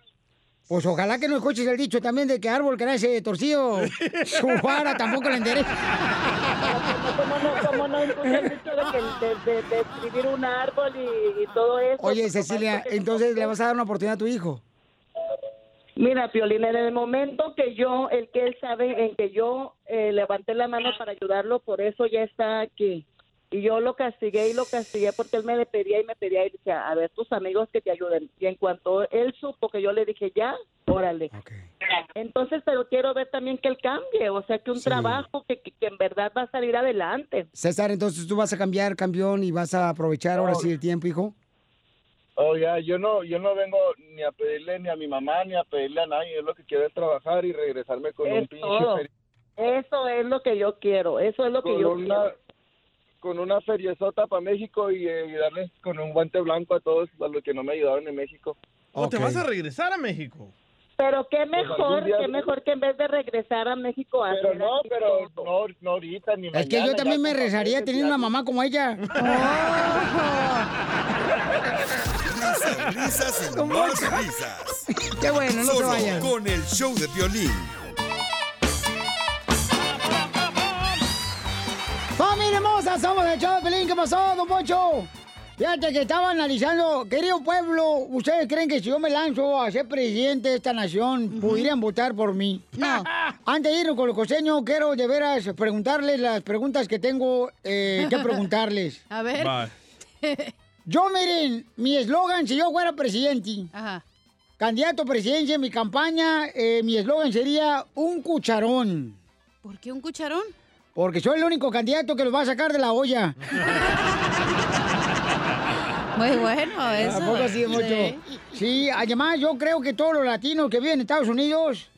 Pues ojalá que no escuches el dicho también de que árbol que nace torcido, su vara tampoco le endereza. ¿Cómo no, cómo no el dicho de, que, de, de- de escribir un árbol y, y todo eso? Oye, Pues, Cecilia, entonces le vas a dar una oportunidad a tu hijo. Mira, Piolín, en el momento que yo, el que él sabe, en que yo eh, levanté la mano para ayudarlo, por eso ya está aquí. Y yo lo castigué y lo castigué porque él me pedía y me pedía y decía, a ver, tus amigos que te ayuden. Y en cuanto él supo que yo le dije, ya, órale. Entonces, pero quiero ver también que él cambie, o sea, que un Sí. trabajo que, que, que en verdad va a salir adelante. César, entonces tú vas a cambiar, campeón, y vas a aprovechar ahora sí el tiempo, hijo. Oh, ya, yo no, yo no vengo ni a pedirle ni a mi mamá ni a pedirle a nadie. Yo lo que quiero es trabajar y regresarme con un Es pinche todo. feri- Eso es lo que yo quiero, eso es lo que yo una, quiero. Con una feriezota para México y eh, y darles con un guante blanco a todos a los que no me ayudaron en México. ¿O te vas a regresar a México? Pero qué algún mejor, qué mejor que en vez de regresar a México a Pero no, aquí pero no, no ahorita ni Es que yo mañana, también ya me rezaría ya una mamá como ella. Risas, risas y más risas. Qué bueno, no se Solo vayan. con el show de violín. ¡Familia hermosa! Somos el show de Pelín. ¿Qué pasó, don Poncho? Fíjate que estaba analizando, querido pueblo, ¿ustedes creen que si yo me lanzo a ser presidente de esta nación, pudieran votar por mí? No. Antes de irnos con los costeños, quiero de veras preguntarles las preguntas que tengo eh, que preguntarles. A ver. Yo, miren, mi eslogan, si yo fuera presidente, candidato a presidencia en mi campaña, eh, mi eslogan sería un cucharón. ¿Por qué un cucharón? Porque soy el único candidato que los va a sacar de la olla. Muy bueno eso. ¿A poco sí, mucho? Sí. Sí, además yo creo que todos los latinos que viven en Estados Unidos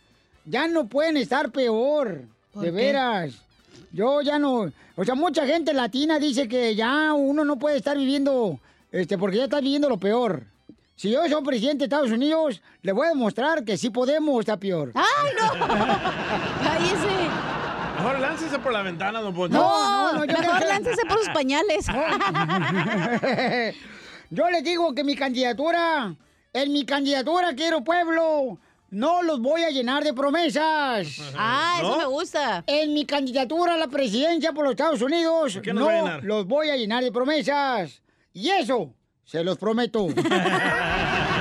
ya no pueden estar peor. ¿Por De qué? veras. Yo ya no... O sea, mucha gente latina dice que ya uno no puede estar viviendo, este, porque ya está viviendo lo peor. Si yo soy presidente de Estados Unidos, le voy a demostrar que sí podemos estar peor. ¡Ay, no! ¡Cállese! Mejor láncese por la ventana, don Poncho. No, mejor láncese por sus pañales. Yo les digo que mi candidatura, en mi candidatura quiero pueblo. No los voy a llenar de promesas. Ah, eso ¿No? me gusta. En mi candidatura a la presidencia por los Estados Unidos, qué no los voy a llenar de promesas. Y eso, se los prometo.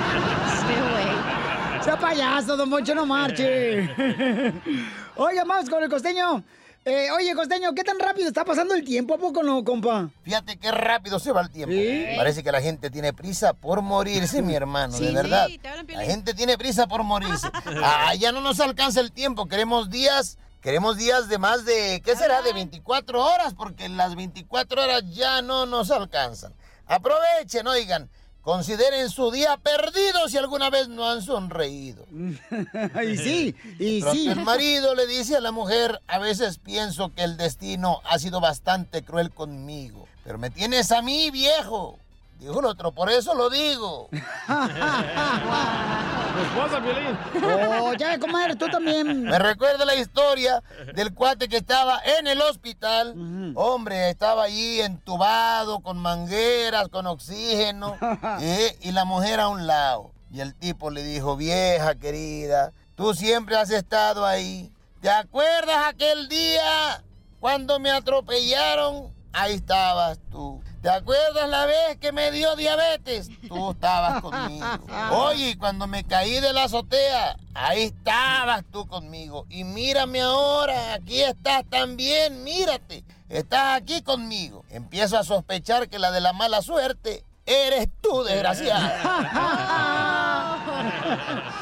Payaso, don Moncho, no marche. Oiga, vamos con el costeño. Eh, oye, costeño, ¿qué tan rápido está pasando el tiempo? ¿A poco no, compa? Fíjate qué rápido se va el tiempo. ¿Sí? Parece que la gente tiene prisa por morirse, mi hermano, Sí, de verdad. sí, la gente tiene prisa por morirse. Ah, ya no nos alcanza el tiempo. Queremos días, queremos días de más de, ¿qué será? De 24 horas, porque las 24 horas ya no nos alcanzan. Aprovechen, oigan. Consideren su día perdido si alguna vez no han sonreído. y sí, y sí. El marido le dice a la mujer, a veces pienso que el destino ha sido bastante cruel conmigo, pero me tienes a mí, viejo. Dijo el otro, por eso lo digo. Tu esposa, Piolín. Oh, ya, comadre, tú también. Me recuerda la historia del cuate que estaba en el hospital. Hombre, estaba allí entubado, con mangueras, con oxígeno, ¿eh? y la mujer a un lado. Y el tipo le dijo, vieja querida, tú siempre has estado ahí. ¿Te acuerdas aquel día cuando me atropellaron? Ahí estabas tú. ¿Te acuerdas la vez que me dio diabetes? Tú estabas conmigo. Oye, cuando me caí de la azotea, ahí estabas tú conmigo. Y mírame ahora, aquí estás también, mírate. Estás aquí conmigo. Empiezo a sospechar que la de la mala suerte eres tú, desgraciada.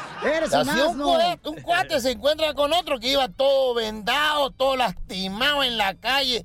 Eres un un, cuate, un cuate se encuentra con otro que iba todo vendado, todo lastimado en la calle.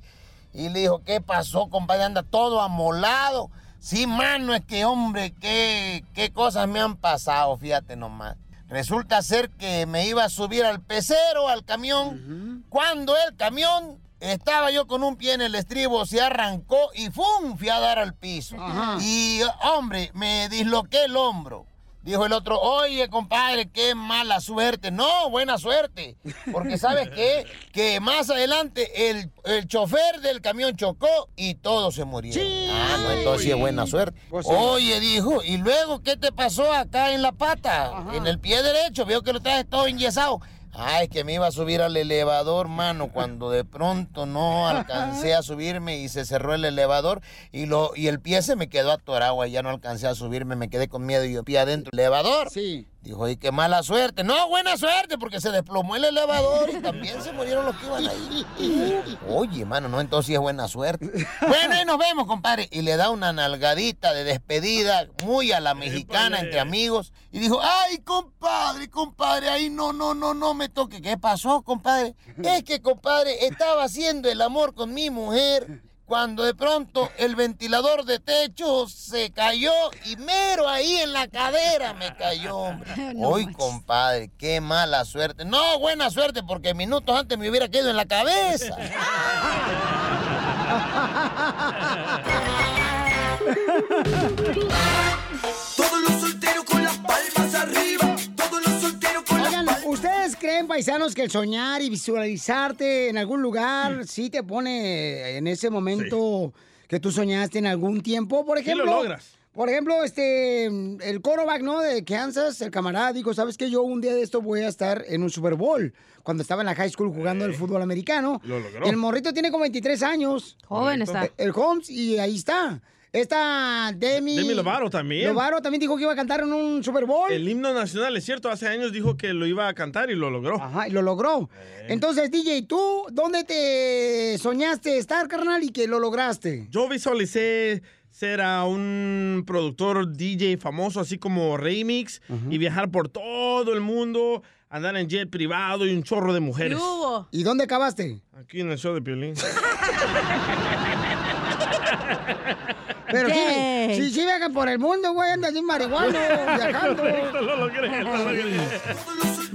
Y le dijo, ¿qué pasó, compadre? Anda todo amolado. Sí, mano, es que, hombre, qué, qué cosas me han pasado, fíjate nomás. Resulta ser que me iba a subir al pecero, al camión. Cuando el camión estaba yo con un pie en el estribo, se arrancó y ¡fum! Fui a dar al piso. Y, hombre, me disloqué el hombro. Dijo el otro, oye, compadre, qué mala suerte. No, buena suerte. Porque ¿sabes qué? Que más adelante el, el chofer del camión chocó y todos se murieron. Ah, no, entonces sí es buena suerte. Pues sí. Oye, dijo, ¿y luego qué te pasó acá en la pata? En el pie derecho, veo que lo traes todo enyesado. Ay, que me iba a subir al elevador, mano, cuando de pronto no alcancé a subirme y se cerró el elevador y lo y el pie se me quedó atorado, y ya no alcancé a subirme, me quedé con miedo y yo pie adentro elevador. Sí. Dijo, y qué mala suerte. No, buena suerte, porque se desplomó el elevador y también se murieron los que iban ahí. Oye, mano, no, entonces sí es buena suerte. Bueno, ahí nos vemos, compadre. Y le da una nalgadita de despedida, muy a la mexicana, entre amigos. Y dijo, ay, compadre, compadre, ahí no, no, no, no me toque. ¿Qué pasó, compadre? Es que, compadre, estaba haciendo el amor con mi mujer. Cuando de pronto el ventilador de techo se cayó y mero ahí en la cadera me cayó, hombre. No Hoy, compadre, qué mala suerte. No, buena suerte, porque minutos antes me hubiera caído en la cabeza. Todos los solteros con las palmas arriba. Creen, paisanos, que el soñar y visualizarte en algún lugar sí te pone en ese momento que tú soñaste en algún tiempo? Por Sí lo ejemplo, logras. Por ejemplo, este, el quarterback, ¿no? De Kansas, el camarada, dijo, ¿sabes qué? Yo un día de esto voy a estar en un Super Bowl. Cuando estaba en la high school jugando el fútbol americano. Lo logró. El morrito tiene como 23 años. Joven está. El- El Holmes, y ahí está. Esta Demi... Demi Lovato también. Lovato también dijo que iba a cantar en un Super Bowl. El himno nacional, es cierto, hace años dijo que lo iba a cantar y lo logró. Ajá, y lo logró. Entonces, DJ, ¿tú dónde te soñaste estar, carnal, y que lo lograste? Yo visualicé ser a un productor DJ famoso, así como Remix, y viajar por todo el mundo, andar en jet privado y un chorro de mujeres. ¿Y dónde acabaste? Aquí en el show de Piolín. Pero sí, sí, sí viajan por el mundo, güey, andas sin marihuana, viajando.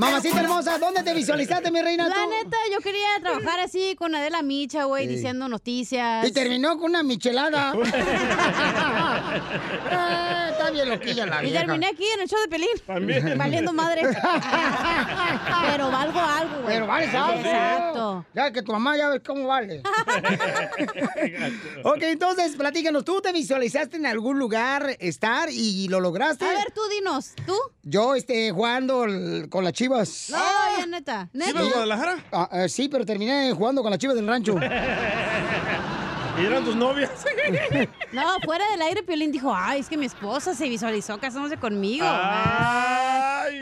Mamacita hermosa, ¿dónde te visualizaste, mi reina? La tú? neta, yo quería trabajar así con Adela Micha, güey, Sí. diciendo noticias. Y terminó con una michelada. Eh, está bien loquilla la Y vieja. terminé aquí en el show de Pelín. También. Valiendo madre. Pero valgo algo, güey. Pero vale, ¿sabes? Exacto. Ya que tu mamá ya ves cómo vale. ok, entonces, platícanos. ¿Tú te visualizaste en algún lugar estar y lo lograste? A ver, tú dinos. ¿Tú? Yo, este, jugando el- con las chivas. No, ya neta. ¿Neta? ¿Chivas Guadalajara? Ah, eh, sí, pero terminé jugando con las chivas del rancho. ¿Y eran tus novias? No, fuera del aire, Piolín dijo, ay, es que mi esposa se visualizó casándose conmigo. Ay.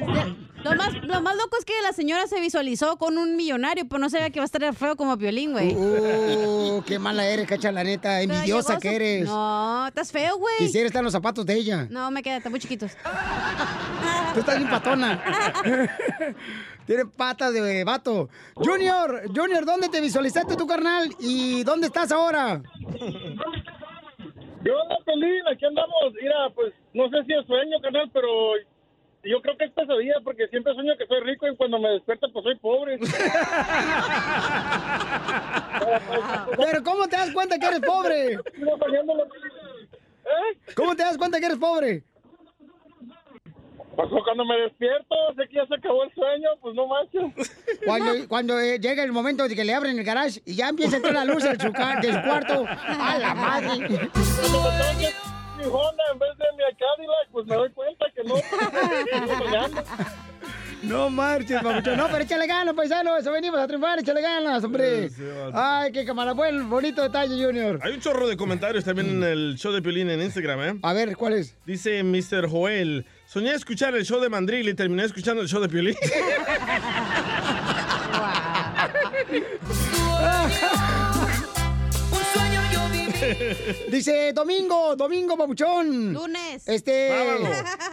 Lo más, lo más loco es que la señora se visualizó con un millonario, pero no sabía que va a estar feo como Piolín, güey. Uh, qué mala eres, cacha, la neta. Envidiosa que eres. No, estás feo, güey. Quisiera estar en los zapatos de ella. No, me quedan, están muy chiquitos. Tú estás bien patona. Tiene patas de vato. Junior, Junior, ¿dónde te visualizaste tu carnal? ¿Y dónde estás ahora? Yo ando feliz, aquí andamos. Mira, pues no sé si es sueño, carnal, pero yo creo que es pesadilla porque siempre sueño que soy rico y cuando me despierto pues soy pobre. Pero ¿cómo te das cuenta que eres pobre? ¿Cómo te das cuenta que eres pobre? Pues cuando me despierto, sé que ya se acabó el sueño, pues no manches. Cuando, cuando eh, llega el momento de que le abren el garage y ya empieza a entrar la luz de su, ca- de su cuarto. ¡A la madre! Mi Honda en vez de mi Cadillac, pues me doy cuenta que no. No marches, papuchón. No, pero échale ganas, paisano. Eso venimos a triunfar, échale ganas, hombre. Ay, qué cámara. Buen, bonito detalle, Junior. Hay un chorro de comentarios también en el show de Piolín en Instagram, ¿eh? A ver, ¿cuál es? Dice Mr. Joel, soñé escuchar el show de Mandril y terminé escuchando el show de Piolín. Dice Domingo, Domingo, papuchón. Lunes. Este.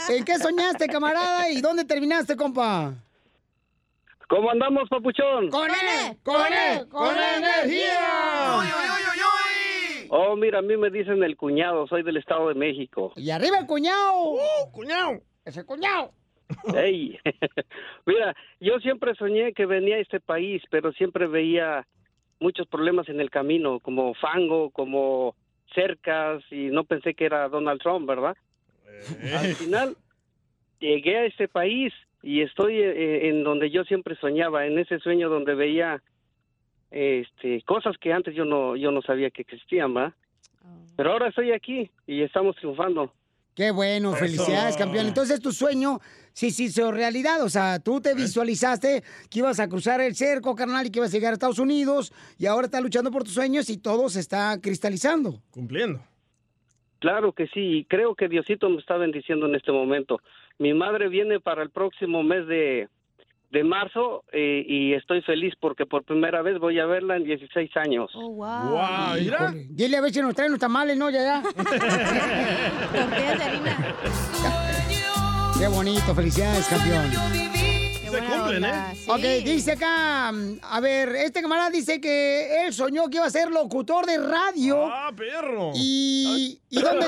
¿en qué soñaste, camarada? ¿Y dónde terminaste, compa? ¿Cómo andamos, papuchón? ¡Con él! ¡Con él! ¡Con energía! Oh, mira, a mí me dicen el cuñado, soy del Estado de México. ¡Y arriba el cuñado! ¡Uh, cuñado! ¡Ese cuñado! Ey, mira, yo siempre soñé que venía a este país, pero siempre veía muchos problemas en el camino, como fango, como cercas, y no pensé que era Donald Trump, ¿verdad? Al final llegué a este país y estoy eh, en donde yo siempre soñaba, en ese sueño donde veía este cosas que antes yo no yo no sabía que existían, ¿verdad? Pero ahora estoy aquí y estamos triunfando. Qué bueno, felicidades, campeón. Entonces tu sueño sí se hizo realidad. O sea, tú te visualizaste que ibas a cruzar el cerco, carnal, y que ibas a llegar a Estados Unidos, y ahora estás luchando por tus sueños y todo se está cristalizando. Cumpliendo. Claro que sí, y creo que Diosito me está bendiciendo en este momento. Mi madre viene para el próximo mes de, de marzo eh, y estoy feliz porque por primera vez voy a verla en 16 años. Oh, wow. mira. Híjole. Dile a ver si nos traen los tamales, ¿no? Ya, ya. Tortillas de harina. Qué bonito, felicidades, campeón. Se cumplen, ¿eh? Ok, dice acá, a ver, este camarada dice que él soñó que iba a ser locutor de radio. ¡Ah, perro! ¿Y, ¿y dónde?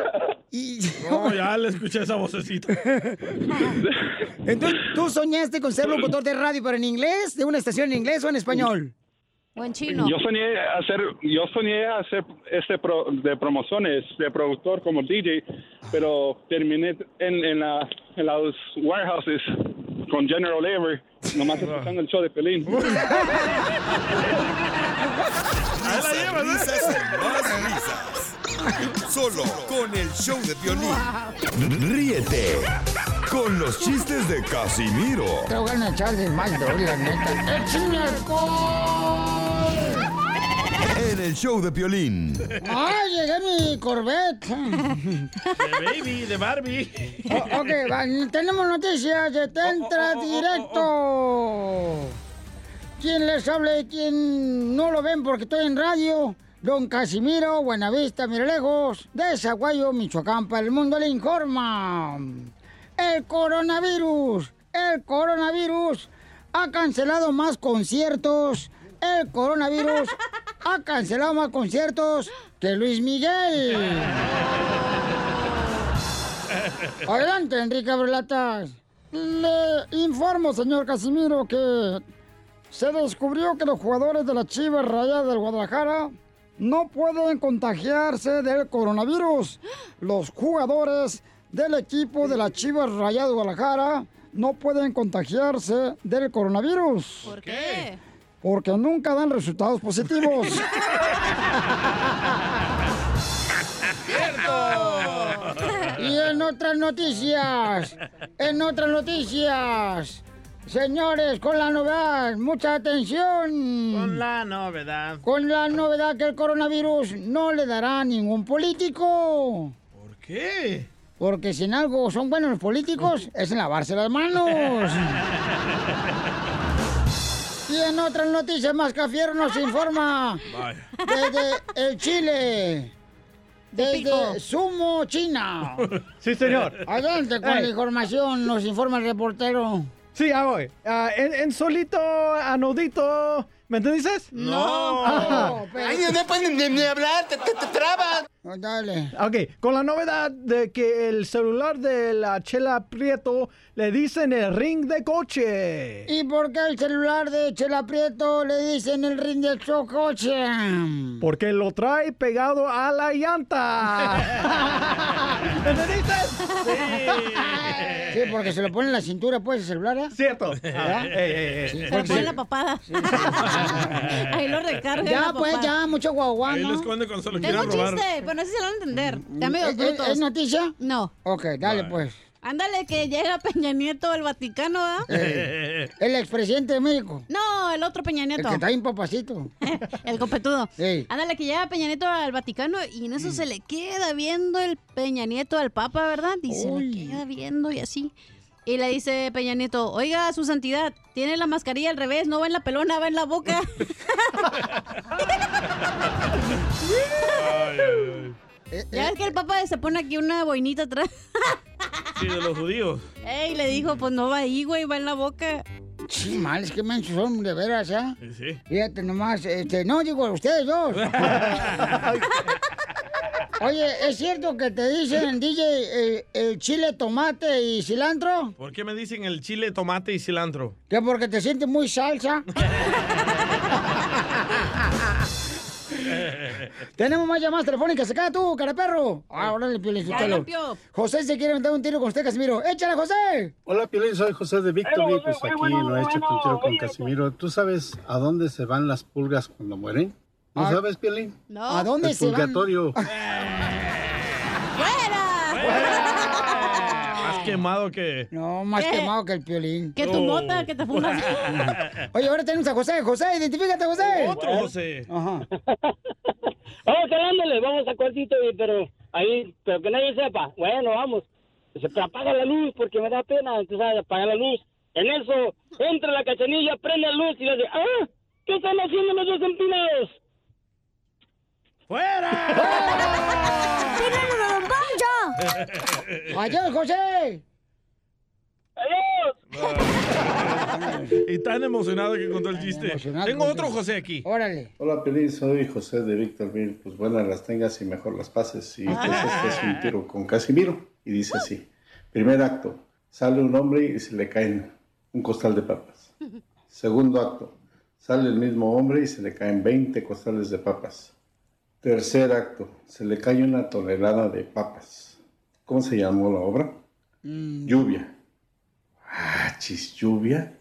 y- No, ya le escuché esa vocecita. Entonces, ¿tú soñaste con ser locutor de radio, pero en inglés? ¿De una estación en inglés o en español? Chino. Yo soñé hacer, yo soñé hacer este pro- de promociones, de productor como DJ, pero terminé en, en, la, en los warehouses con General Labor, nomás escuchando el show de Pelín. Risas, risas y más risas. Solo con el show de violín. Ríete con los chistes de Casimiro Te voy a echar de mal, la neta. ¡Échame alcohol! en el show de violín. ¡Ay, llegué mi Corvette! De Baby, de Barbie. O- ok, va, tenemos noticias de Tentra Directo. ¿Quién les habla y quién no lo ven porque estoy en radio? Don Casimiro, Buenavista, Miralejos, de Zaguayo, Michoacán, para el mundo le informa. El coronavirus, el coronavirus ha cancelado más conciertos. El coronavirus ha cancelado más conciertos que Luis Miguel. Adelante, Enrique Abrelatas. Le informo, señor Casimiro, que se descubrió que los jugadores de la Chivas Rayadas del Guadalajara no pueden contagiarse del coronavirus. Los jugadores del equipo de la Chivas Rayadas de Guadalajara no pueden contagiarse del coronavirus. ¿Por qué? Porque nunca dan resultados positivos. Y en otras noticias, en otras noticias, señores, con la novedad, mucha atención. Con la novedad. Con la novedad que el coronavirus no le dará a ningún político. ¿Por qué? Porque si en algo son buenos los políticos, es en lavarse las manos. Y en otras noticias, más Cafiero nos informa Vaya. desde el Chile. Desde Sumo, China. Sí, señor. Adelante con Ey. la información, nos informa el reportero. Sí, ya voy. Ah, en, en solito, anudito. ¿Me entiendes? No. Ay, no pueden ni, hablar, te, trabas. Dale. Ok, con la novedad de que el celular de la Chela Prieto le dicen el ring de coche. ¿Y por qué el celular de Chela Prieto le dicen el ring del su coche? Porque lo trae pegado a la llanta. ¿Me entendiste? Sí, porque se lo pone en la cintura, pues, el celular, ¿eh? Cierto. Ey, ey, ey. Sí, Se lo pone en la papada. Ahí lo recarga. Ya, pues, ya, mucho guaguá, Ahí ¿no? lo esconde cuando se lo Tengo quieren un robar. chiste, pero no sé si lo van a entender. Ya medio ¿Es, es- brutos. es noticia? No. Ok, dale, pues. Ándale, que llega Peña Nieto al Vaticano, ¿ah? Eh, el expresidente de México. No, el otro Peña El Nieto. que está bien papacito. El copetudo. Ey. Ándale, que llega Peña Nieto al Vaticano y en eso se le queda viendo el Peña Nieto al Papa, ¿verdad? Y se le queda viendo y así. Y le dice Peña Nieto, oiga, su santidad, tiene la mascarilla al revés, no va en la pelona, va en la boca. ya ves que el Papa se pone aquí una boinita atrás. Sí, de los judíos. Ey, le dijo, pues no va ahí, güey, va en la boca. Sí, mal, es que mensos son, de veras, ¿ya? Sí, sí. Fíjate nomás, este, no, digo, ustedes dos. Oye, ¿es cierto que te dicen, DJ, eh, el chile, tomate y cilantro? ¿Por qué me dicen el chile, tomate y cilantro? Que porque te sientes muy salsa. Tenemos más llamadas telefónicas. Acá tú, cara perro. Ah, órale, Piolín, Ya, Sotelo. limpio. José se quiere meter un tiro con usted, Casimiro. ¡Échale, José! Hola, Piolín, soy José de Víctor y pues aquí no he hecho un tiro con Casimiro. ¿Tú sabes a dónde se van las pulgas cuando mueren? ¿No Ah. sabes, Piolín? No. ¿A dónde El se van? purgatorio. Más quemado que... No, más ¿Qué? quemado que el Piolín. Que tu mota, que te fumas. Oye, ahora tenemos a José. José, identifícate, José. Otro José. Ajá. Vamos calándole, vamos a cuartito, pero ahí, pero que nadie sepa. Bueno, vamos. Dice, pero apaga la luz porque me da pena. Entonces, apaga la luz. En eso, entra la cachanilla, prende la luz y le dice, ¡ah! ¿Qué están haciendo los dos empinados? ¡Adiós, José! Y tan emocionado que contó el chiste. Tengo otro José aquí. Órale. Hola, Piolín, soy José de Victorville. Pues buenas las tengas y mejor las pases. Y pues este es un tiro con Casimiro. Y dice así. Primer acto. Sale un hombre y se le caen un costal de papas. Segundo acto. Sale el mismo hombre y se le caen 20 costales de papas. Tercer acto. Se le cae una tonelada de papas. ¿Cómo se llamó la obra? Lluvia. Ah, chis, lluvia.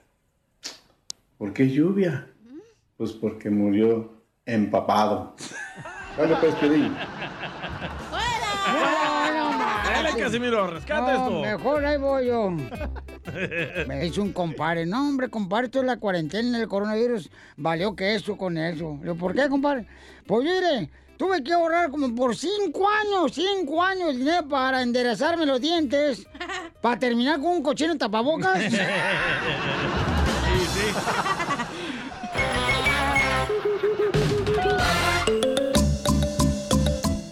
¿Por qué lluvia? Pues porque murió empapado. Dale pues, Piolín. Dale, Casimiro, rescata No, esto. mejor ahí voy yo. Me hizo un compadre. No, hombre, compadre, esto es la cuarentena del coronavirus. Valió que eso con eso. ¿Por qué, compadre? Pues mire, tuve que ahorrar como por cinco años, cinco años dinero para enderezarme los dientes. Para terminar con un cochino tapabocas. Sí, sí.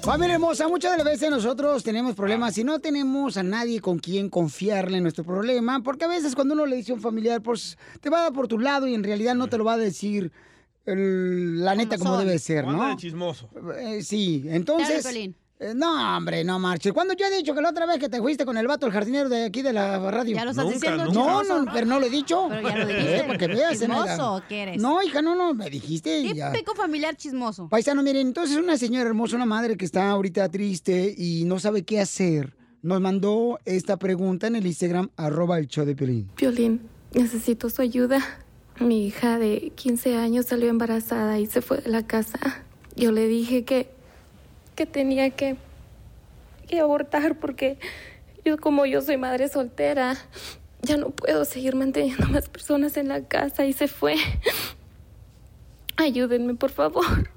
Familia hermosa, muchas de las veces nosotros tenemos problemas y no tenemos a nadie con quien confiarle en nuestro problema, porque a veces cuando uno le dice a un familiar, pues te va a dar por tu lado y en realidad no te lo va a decir el- la neta como debe ser, ¿no? de chismoso. Eh, sí, entonces Piolín. Eh, no, hombre, no marches. ¿Cuándo yo he dicho que la otra vez que te fuiste con el vato, el jardinero de aquí de la radio? Ya lo estás Nunca, diciendo, No, chismoso. no, pero no lo he dicho. Pero ya lo dijiste. Eh, para que veas, ¿Chismoso o qué eres? No, hija, no, no, me dijiste y ya. Típico familiar chismoso. Paisano, miren, entonces una señora hermosa, una madre que está ahorita triste y no sabe qué hacer, nos mandó esta pregunta en el Instagram, arroba el show de Pelín. Violín, necesito su ayuda. Mi hija de 15 años salió embarazada y se fue de la casa. Yo le dije que, que tenía que, que abortar porque yo como yo soy madre soltera, ya no puedo seguir manteniendo más personas en la casa y se fue. Ayúdenme, por favor.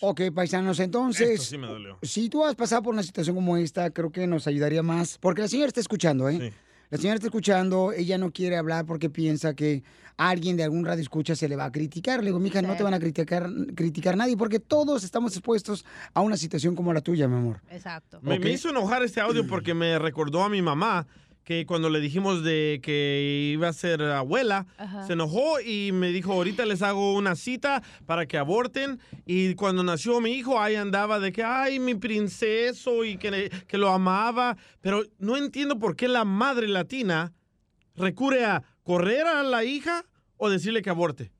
Ok, paisanos, entonces... Esto sí me dolió. Si tú has pasado por una situación como esta, creo que nos ayudaría más. Porque la señora está escuchando, ¿eh? La señora está escuchando, ella no quiere hablar porque piensa que alguien de algún radio escucha se le va a criticar. Le digo, mija, no te van a criticar, criticar nadie porque todos estamos expuestos a una situación como la tuya, mi amor. Exacto. Me, me hizo enojar este audio porque me recordó a mi mamá que cuando le dijimos de que iba a ser abuela, Ajá. se enojó y me dijo, ahorita les hago una cita para que aborten. Y cuando nació mi hijo, ahí andaba de que, ay, mi princeso y que, le- que lo amaba. Pero no entiendo por qué la madre latina recurre a correr a la hija o decirle que aborte.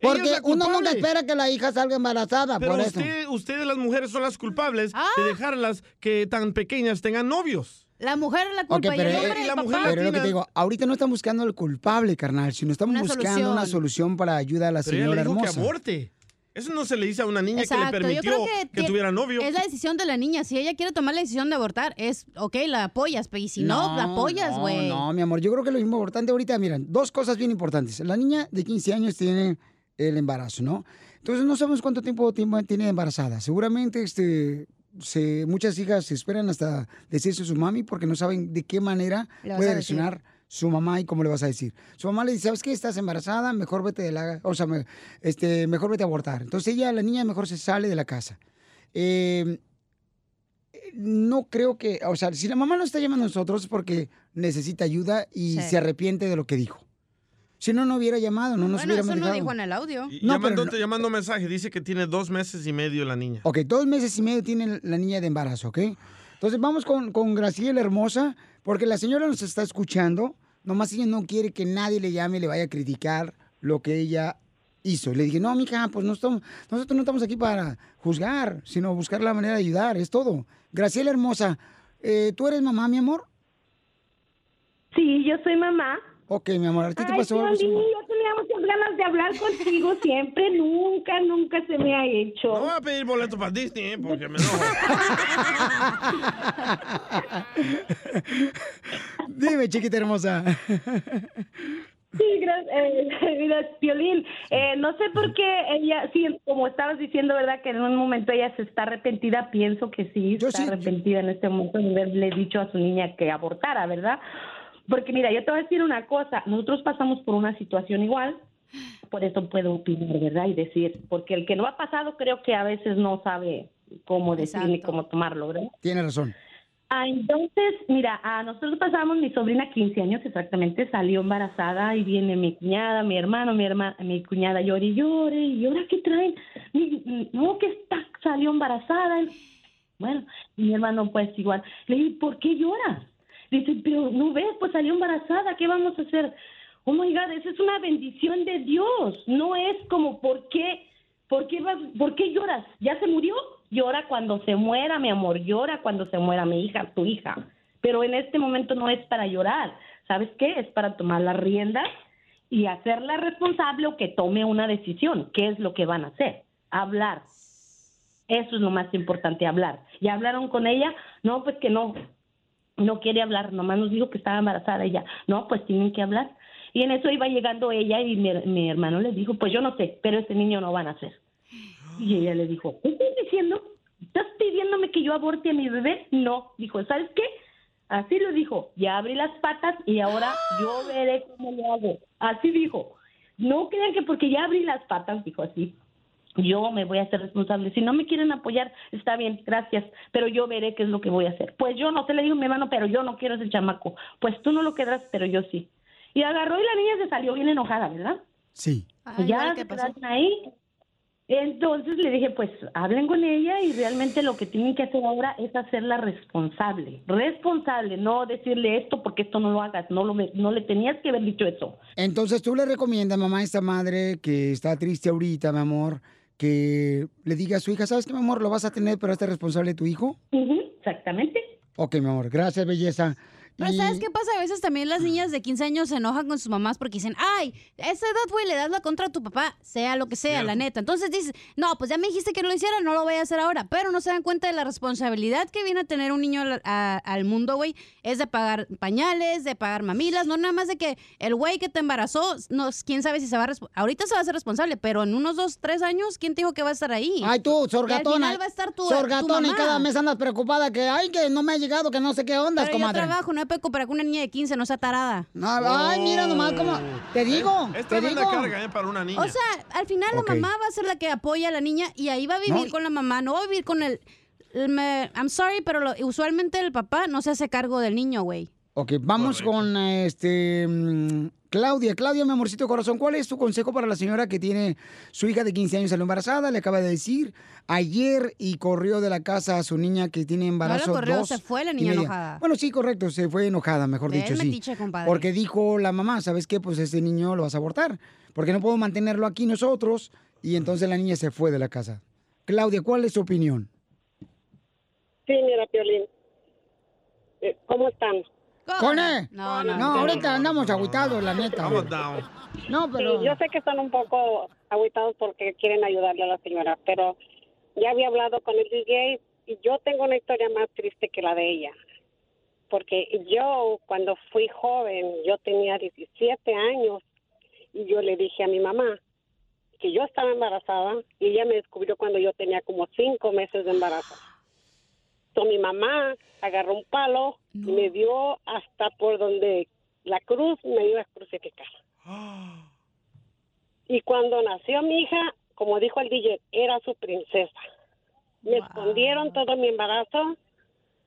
Porque uno nunca espera que la hija salga embarazada, Pero por eso. usted, ustedes las mujeres son las culpables de dejarlas que tan pequeñas tengan novios. La mujer es la culpa y pero, el el papá. pero es lo que te digo, ahorita no están buscando al culpable, carnal, sino estamos Una buscando solución. una solución para ayudar a la Pero ella señora le dijo hermosa. que aborte. Eso no se le dice a una niña Exacto, que le yo permitió creo que, que, tuviera novio. Es la decisión de la niña. Si ella quiere tomar la decisión de abortar, es, ok, la apoyas, pero y si no, la apoyas, no, güey. No, mi amor, yo creo que lo importante ahorita, miren, dos cosas bien importantes. La niña de 15 años tiene el embarazo, ¿no? Entonces no sabemos cuánto tiempo tiempo tiene embarazada. Seguramente este, se, muchas hijas se esperan hasta decirse a su mami porque no saben de qué manera puede reaccionar su mamá y cómo le vas a decir. Su mamá le dice, ¿sabes qué? Estás embarazada, mejor vete de la... O sea, me- este, mejor vete a abortar. Entonces ella, la niña, mejor se sale de la casa. Eh, no creo que, o sea, si la mamá nos está llamando a nosotros es porque necesita ayuda y Sí. se arrepiente de lo que dijo. Si no, no hubiera llamado, no nos bueno, eso no dijo en el audio. Y No, llamando, pero no- llamando mensaje, dice que tiene dos meses y medio la niña. Ok, dos meses y medio tiene la niña de embarazo, ¿ok? Entonces vamos con, con Graciela Hermosa, porque la señora nos está escuchando, nomás ella no quiere que nadie le llame y le vaya a criticar lo que ella hizo. Le dije, no, mija, pues no estamos, nosotros no estamos aquí para juzgar, sino buscar la manera de ayudar, es todo. Graciela Hermosa, eh, ¿tú eres mamá, mi amor? Sí, yo soy mamá. Ok, mi amor, ¿a ti te Ay, pasó algo? Piolín, yo tenía muchas ganas de hablar contigo siempre, nunca, nunca se me ha hecho. No voy a pedir boleto para Disney, ¿eh? porque me enojo. Dime, chiquita hermosa. Sí, gracias, eh, mira, Piolín, eh, no sé por qué ella, sí, como estabas diciendo, ¿verdad? Que en un momento ella se está arrepentida, pienso que sí, está arrepentida en este momento de haberle dicho a su niña que abortara, ¿verdad? Porque mira, yo te voy a decir una cosa, nosotros pasamos por una situación igual, por eso puedo opinar, ¿verdad? Y decir, porque el que no ha pasado creo que a veces no sabe cómo decir ni cómo tomarlo, ¿verdad? Tiene razón. Ah, entonces, mira, a nosotros pasamos, mi sobrina 15 años exactamente, salió embarazada y viene mi cuñada, mi hermano, mi hermana, mi cuñada llore y llore, y ahora qué traen, Mi- no que está, salió embarazada. Bueno, mi hermano pues igual, le dije, ¿por qué lloras? Dice, pero no ves, pues salió embarazada, ¿qué vamos a hacer? Oh my God, esa es una bendición de Dios, no es como, ¿por qué? ¿Por qué, ¿Por qué lloras? ¿Ya se murió? Llora cuando se muera, mi amor, llora cuando se muera mi hija, tu hija. Pero en este momento no es para llorar, ¿sabes qué? Es para tomar las riendas y hacerla responsable o que tome una decisión. ¿Qué es lo que van a hacer? Hablar. Eso es lo más importante, hablar. ¿Ya hablaron con ella? No, pues que no. No quiere hablar, nomás nos dijo que estaba embarazada ella. No, pues tienen que hablar. Y en eso iba llegando ella y mi, mi hermano le dijo, pues yo no sé, pero ese niño no va a nacer. Y ella le dijo, ¿qué estás diciendo? ¿Estás pidiéndome que yo aborte a mi bebé? No. Dijo, ¿sabes qué? Así lo dijo. Ya abrí las patas y ahora yo veré cómo lo hago. Así dijo. No crean que porque ya abrí las patas, dijo así. Yo me voy a hacer responsable. Si no me quieren apoyar, está bien, gracias. Pero yo veré qué es lo que voy a hacer. Pues yo no te le digo a mi hermano, pero yo no quiero ese chamaco. Pues tú no lo quedas, pero yo sí. Y agarró y la niña se salió bien enojada, ¿verdad? Sí. Y ya se quedaron ahí. Entonces le dije, pues hablen con ella y realmente lo que tienen que hacer ahora es hacerla responsable. Responsable, no decirle esto porque esto no lo hagas, no, lo, no le tenías que haber dicho eso. Entonces tú le recomiendas, mamá, a esta madre que está triste ahorita, mi amor, que le diga a su hija, ¿sabes qué, mi amor? Lo vas a tener, pero este responsable de tu hijo. exactamente. Ok, mi amor, gracias, belleza. Pero ¿sabes qué pasa? A veces también las niñas de 15 años se enojan con sus mamás porque dicen, ay, a esa edad, güey, le das la contra a tu papá, sea lo que sea, la neta. Entonces dices, no, pues ya me dijiste que no lo hiciera, no lo voy a hacer ahora. Pero no se dan cuenta de la responsabilidad que viene a tener un niño al, a- al mundo, güey. Es de pagar pañales, de pagar mamilas, no nada más de que el güey que te embarazó, no, quién sabe si se va a... Ahorita se va a hacer responsable, pero en unos dos, tres años, ¿quién te dijo que va a estar ahí? Ay, tú, Y al sorgatona. final va a estar tu, tu sorgatona cada mes andas preocupada que, ay, que no me ha llegado, que no sé qué onda, Pero yo comadre. trabajo, no me puedo comparar con una niña de 15, no sea tarada. No, ay, mira nomás cómo... Te digo, Es te tremenda digo. carga, ¿eh? Para una niña. O sea, al final Ok. la mamá va a ser la que apoya a la niña y ahí va a vivir No. con la mamá, no va a vivir con el... el me- I'm sorry, pero lo- usualmente el papá no se hace cargo del niño, güey. Ok, vamos con este mm, Claudia. Claudia, mi amorcito corazón, ¿cuál es tu consejo para la señora que tiene su hija de 15 años salió embarazada? Le acaba de decir ayer y corrió de la casa a su niña que tiene embarazo corrió, dos se fue la niña enojada. Bueno, sí, correcto, se fue enojada, mejor dicho, sí. metiche, compadre. Porque dijo la mamá, ¿sabes qué? Pues ese niño lo vas a abortar, porque no puedo mantenerlo aquí nosotros. Y entonces la niña se fue de la casa. Claudia, ¿cuál es tu opinión? Sí, mira, Piolín. Eh, ¿Cómo están? ¿Con él? No, no, no. ahorita andamos agüitados, la neta. No, pero... Sí, yo sé que están un poco aguitados porque quieren ayudarle a la señora, pero ya había hablado con el DJ y yo tengo una historia más triste que la de ella. Porque yo, cuando fui joven, yo tenía 17 años y yo le dije a mi mamá que yo estaba embarazada y ella me descubrió cuando yo tenía como cinco meses de embarazo. Entonces mi mamá agarró un palo y me dio hasta por donde la cruz me iba a crucificar. Y cuando nació mi hija, como dijo el DJ, era su princesa. Me escondieron todo mi embarazo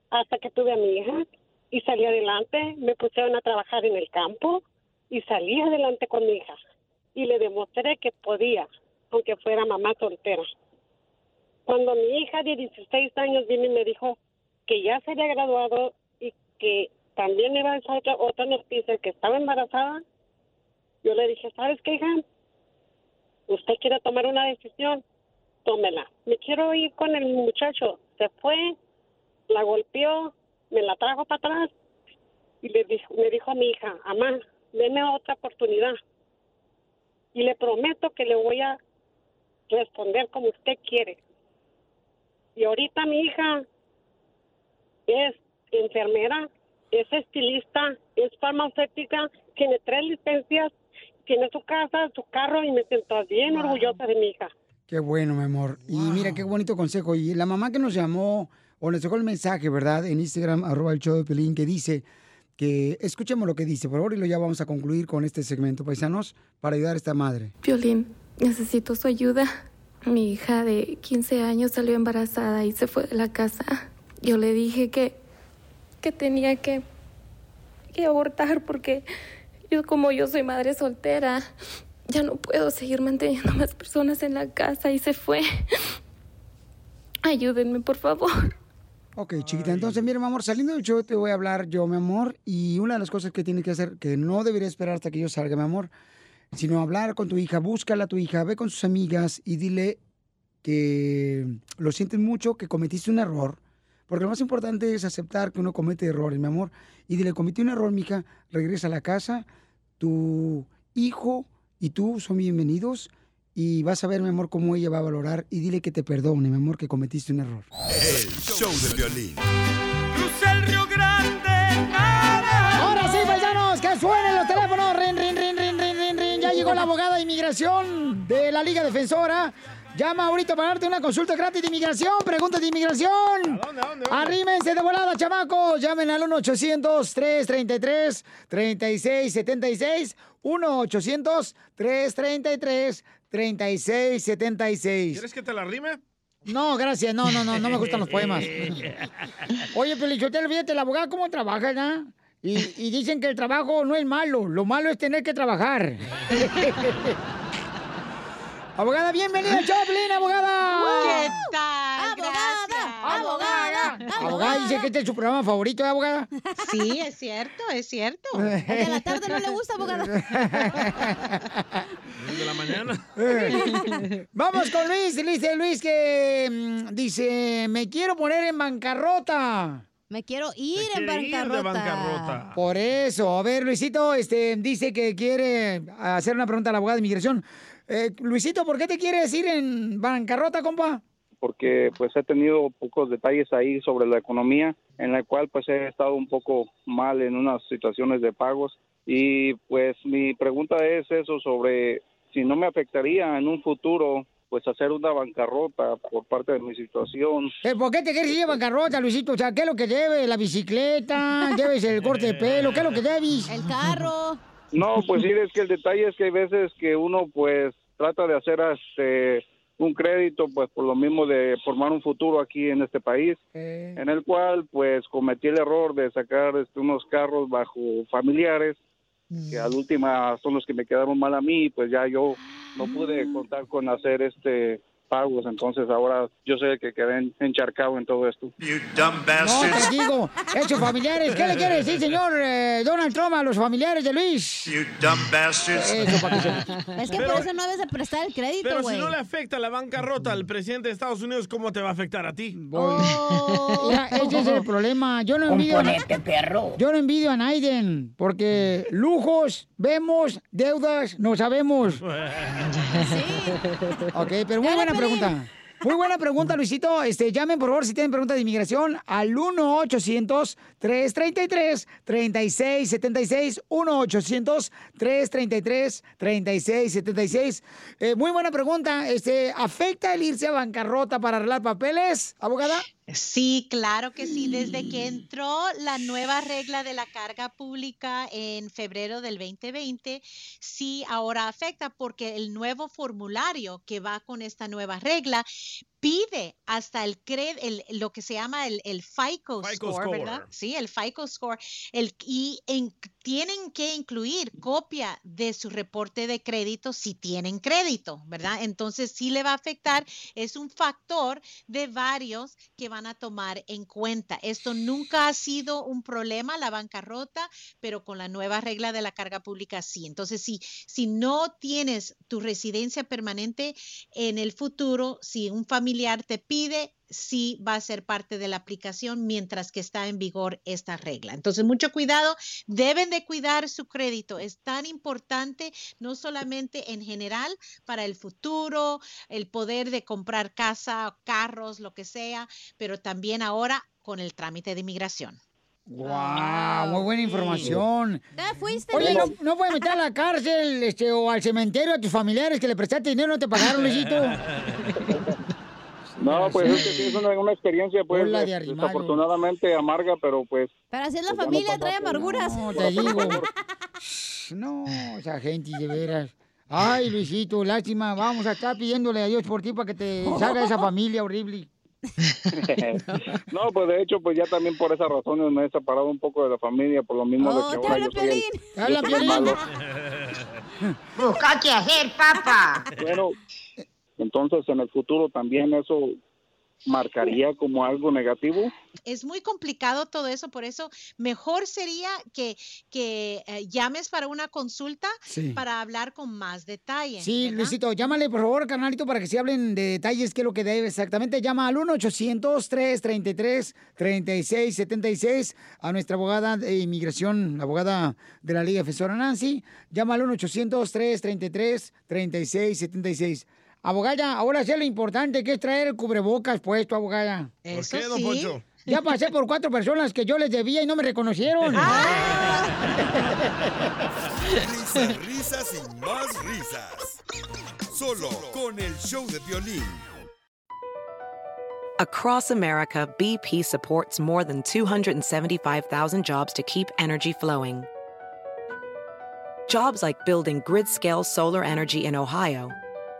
hasta que tuve a mi hija y salí adelante. Me pusieron a trabajar en el campo y salí adelante con mi hija. Y le demostré que podía, aunque fuera mamá soltera. Cuando mi hija de 16 años vino y me dijo que ya se había graduado y que también iba a esa otra, otra noticia que estaba embarazada, yo le dije, ¿sabes qué, hija? Usted quiere tomar una decisión, tómela. Me quiero ir con el muchacho. Se fue, la golpeó, me la trajo para atrás y le dijo, me dijo a mi hija, mamá, deme otra oportunidad. Y le prometo que le voy a responder como usted quiere. Y ahorita mi hija es enfermera, es estilista, es farmacéutica, tiene tres licencias, tiene su casa, su carro y me siento bien orgullosa de mi hija. Qué bueno, mi amor. Y mira qué bonito consejo. Y la mamá que nos llamó o nos dejó el mensaje, ¿verdad? En Instagram, arroba el show de Pelín, que dice que escuchemos lo que dice, por favor, y lo ya vamos a concluir con este segmento, paisanos, para ayudar a esta madre. Violín, necesito su ayuda. Mi hija de 15 años salió embarazada y se fue de la casa. Yo le dije que, que tenía que, que abortar porque yo como yo soy madre soltera, ya no puedo seguir manteniendo más personas en la casa y se fue. Ayúdenme, por favor. Ok, chiquita, entonces, mira, mi amor, saliendo del show te voy a hablar yo, mi amor, y una de las cosas que tienes que hacer, que no debería esperar hasta que yo salga, mi amor, sino hablar con tu hija, búscala a tu hija, ve con sus amigas y dile que lo sientes mucho, que cometiste un error, porque lo más importante es aceptar que uno comete errores, mi amor, y dile, cometí un error, mija, regresa a la casa, tu hijo y tú son bienvenidos, y vas a ver, mi amor, cómo ella va a valorar, y dile que te perdone, mi amor, que cometiste un error. El show de violín. Crucé el Río Grande, nada. Inmigración de la Liga Defensora. Llama ahorita para darte una consulta gratis de inmigración. Preguntas de inmigración. Arrímense de volada, chamacos. Llamen al 1-800-333-3676. 1-800-333-3676. ¿Quieres que te la rime? No, gracias. No, no, no, no me gustan los poemas. Oye, Pelichotelo, fíjate, la abogada cómo trabaja, ¿no? Y, y dicen que el trabajo no es malo, lo malo es tener que trabajar. Abogada, bienvenida al Choplin, abogada. ¿Qué tal? Gracias. Abogada. Abogada, dice que este es su programa favorito, ¿eh, abogada? Sí, es cierto, es cierto. El de la tarde no le gusta, abogada. El de la mañana. Vamos con Luis. Dice Luis que mm, dice, me quiero poner en bancarrota. Me quiero ir en quiere ir de bancarrota. bancarrota. Por eso, a ver, Luisito, este, dice que quiere hacer una pregunta a la abogada de inmigración. Eh, Luisito, ¿por qué te quieres ir en bancarrota, compa? porque pues he tenido pocos detalles ahí sobre la economía en la cual pues he estado un poco mal en unas situaciones de pagos y pues mi pregunta es eso sobre si no me afectaría en un futuro pues hacer una bancarrota por parte de mi situación. Eh, ¿Por qué te quieres ir en bancarrota, Luisito? O sea, ¿qué es lo que debes? ¿La bicicleta? ¿Debes el corte de pelo? ¿Qué es lo que debes? El carro. No, pues sí, es que el detalle es que hay veces que uno pues trata de hacer este un crédito pues por lo mismo de formar un futuro aquí en este país en el cual pues cometí el error de sacar este, unos carros bajo familiares que al última son los que me quedaron mal a mí pues ya yo no pude contar con hacer este pagos entonces ahora yo sé que quedé en- encharcado en todo esto No, te digo, hechos familiares. ¿Qué le quiere decir, señor eh, Donald Trump, a los familiares de Luis? You dumb bastards. Eso. Es que Pero- por eso no debes de prestar el crédito, Pero güey. si no le afecta la bancarrota al presidente de Estados Unidos, ¿cómo te va a afectar a ti? Mira, ese es el problema. Yo no envidio a, Componente, perro. Yo no envidio a Naiden, porque lujos vemos, deudas no sabemos. Ok, pero muy buena pregunta. Muy buena pregunta, Luisito. Este, llamen, por favor, si tienen preguntas de inmigración, al 1-800-333-3676. 1-800-333-3676. Eh, muy buena pregunta. Este, ¿Afecta el irse a bancarrota para arreglar papeles, abogada? Sí, claro que sí. Desde que entró la nueva regla de la carga pública en febrero del 2020, sí ahora afecta porque el nuevo formulario que va con esta nueva regla pide hasta el, cred, el lo que se llama el, el FICO, FICO score, score. ¿verdad? Sí, el FICO score. El, y en- tienen que incluir copia de su reporte de crédito si tienen crédito, ¿verdad? Entonces sí le va a afectar. Es un factor de varios que van a tomar en cuenta. Esto nunca ha sido un problema, la bancarrota, pero con la nueva regla de la carga pública sí. Entonces, si, si no tienes tu residencia permanente en el futuro, si un familiar te pide, sí va a ser parte de la aplicación mientras que está en vigor esta regla. Entonces, mucho cuidado, deben de cuidar su crédito. Es tan importante, no solamente en general para el futuro, el poder de comprar casa, carros, lo que sea, pero también ahora con el trámite de inmigración. ¡Wow! Muy buena información. Fuiste, Oye. ¿no, no puedes meter a la cárcel este, o al cementerio a tus familiares que le prestaste dinero y no te pagaron, Luisito? no pues es que sí, es una, una experiencia pues de arrimado. desafortunadamente amarga pero pues Pero así es la Pues familia, trae por- amarguras. No, te digo. No, esa gente de veras. Ay, Luisito, lástima. Vamos a estar pidiéndole a Dios por ti para que te salga esa familia horrible. no, pues de hecho, pues ya también por esas razones me he separado un poco de la familia, por lo mismo Oh, de que te ahora habla yo soy el, Piolín. Te yo habla soy el malo. Busca qué hacer, papá. Bueno, entonces en el futuro también eso marcaría como algo negativo. Es muy complicado todo eso, por eso mejor sería que, que eh, llames para una consulta Sí. para hablar con más detalle. Sí, ¿verdad? Luisito, llámale por favor, carnalito, para que se hablen de detalles, qué es lo que debe exactamente. Llama al 1-800-333-3676 a nuestra abogada de inmigración, la abogada de la Liga Defensora Nancy. Llama al 1-800-333-3676. Abogada, ahora sé lo importante que es traer el cubrebocas puesto, abogada. Eso qué, don sí. Poncho? Ya pasé por cuatro personas que yo les debía y no me reconocieron. Risas, risas y más risas. Solo con el show de violín. Across America, BP supports more than 275,000 jobs to keep energy flowing. Jobs like building grid scale solar energy in Ohio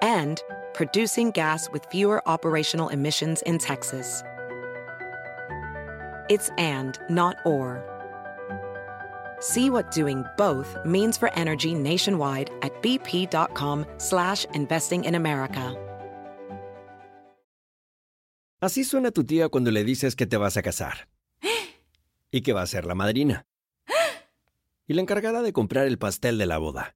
and producing gas with fewer operational emissions in Texas. It's and, not or. See what doing both means for energy nationwide at bp.com slash investing in America. Así suena tu tía cuando le dices que te vas a casar. Y que va a ser la madrina. Y la encargada de comprar el pastel de la boda.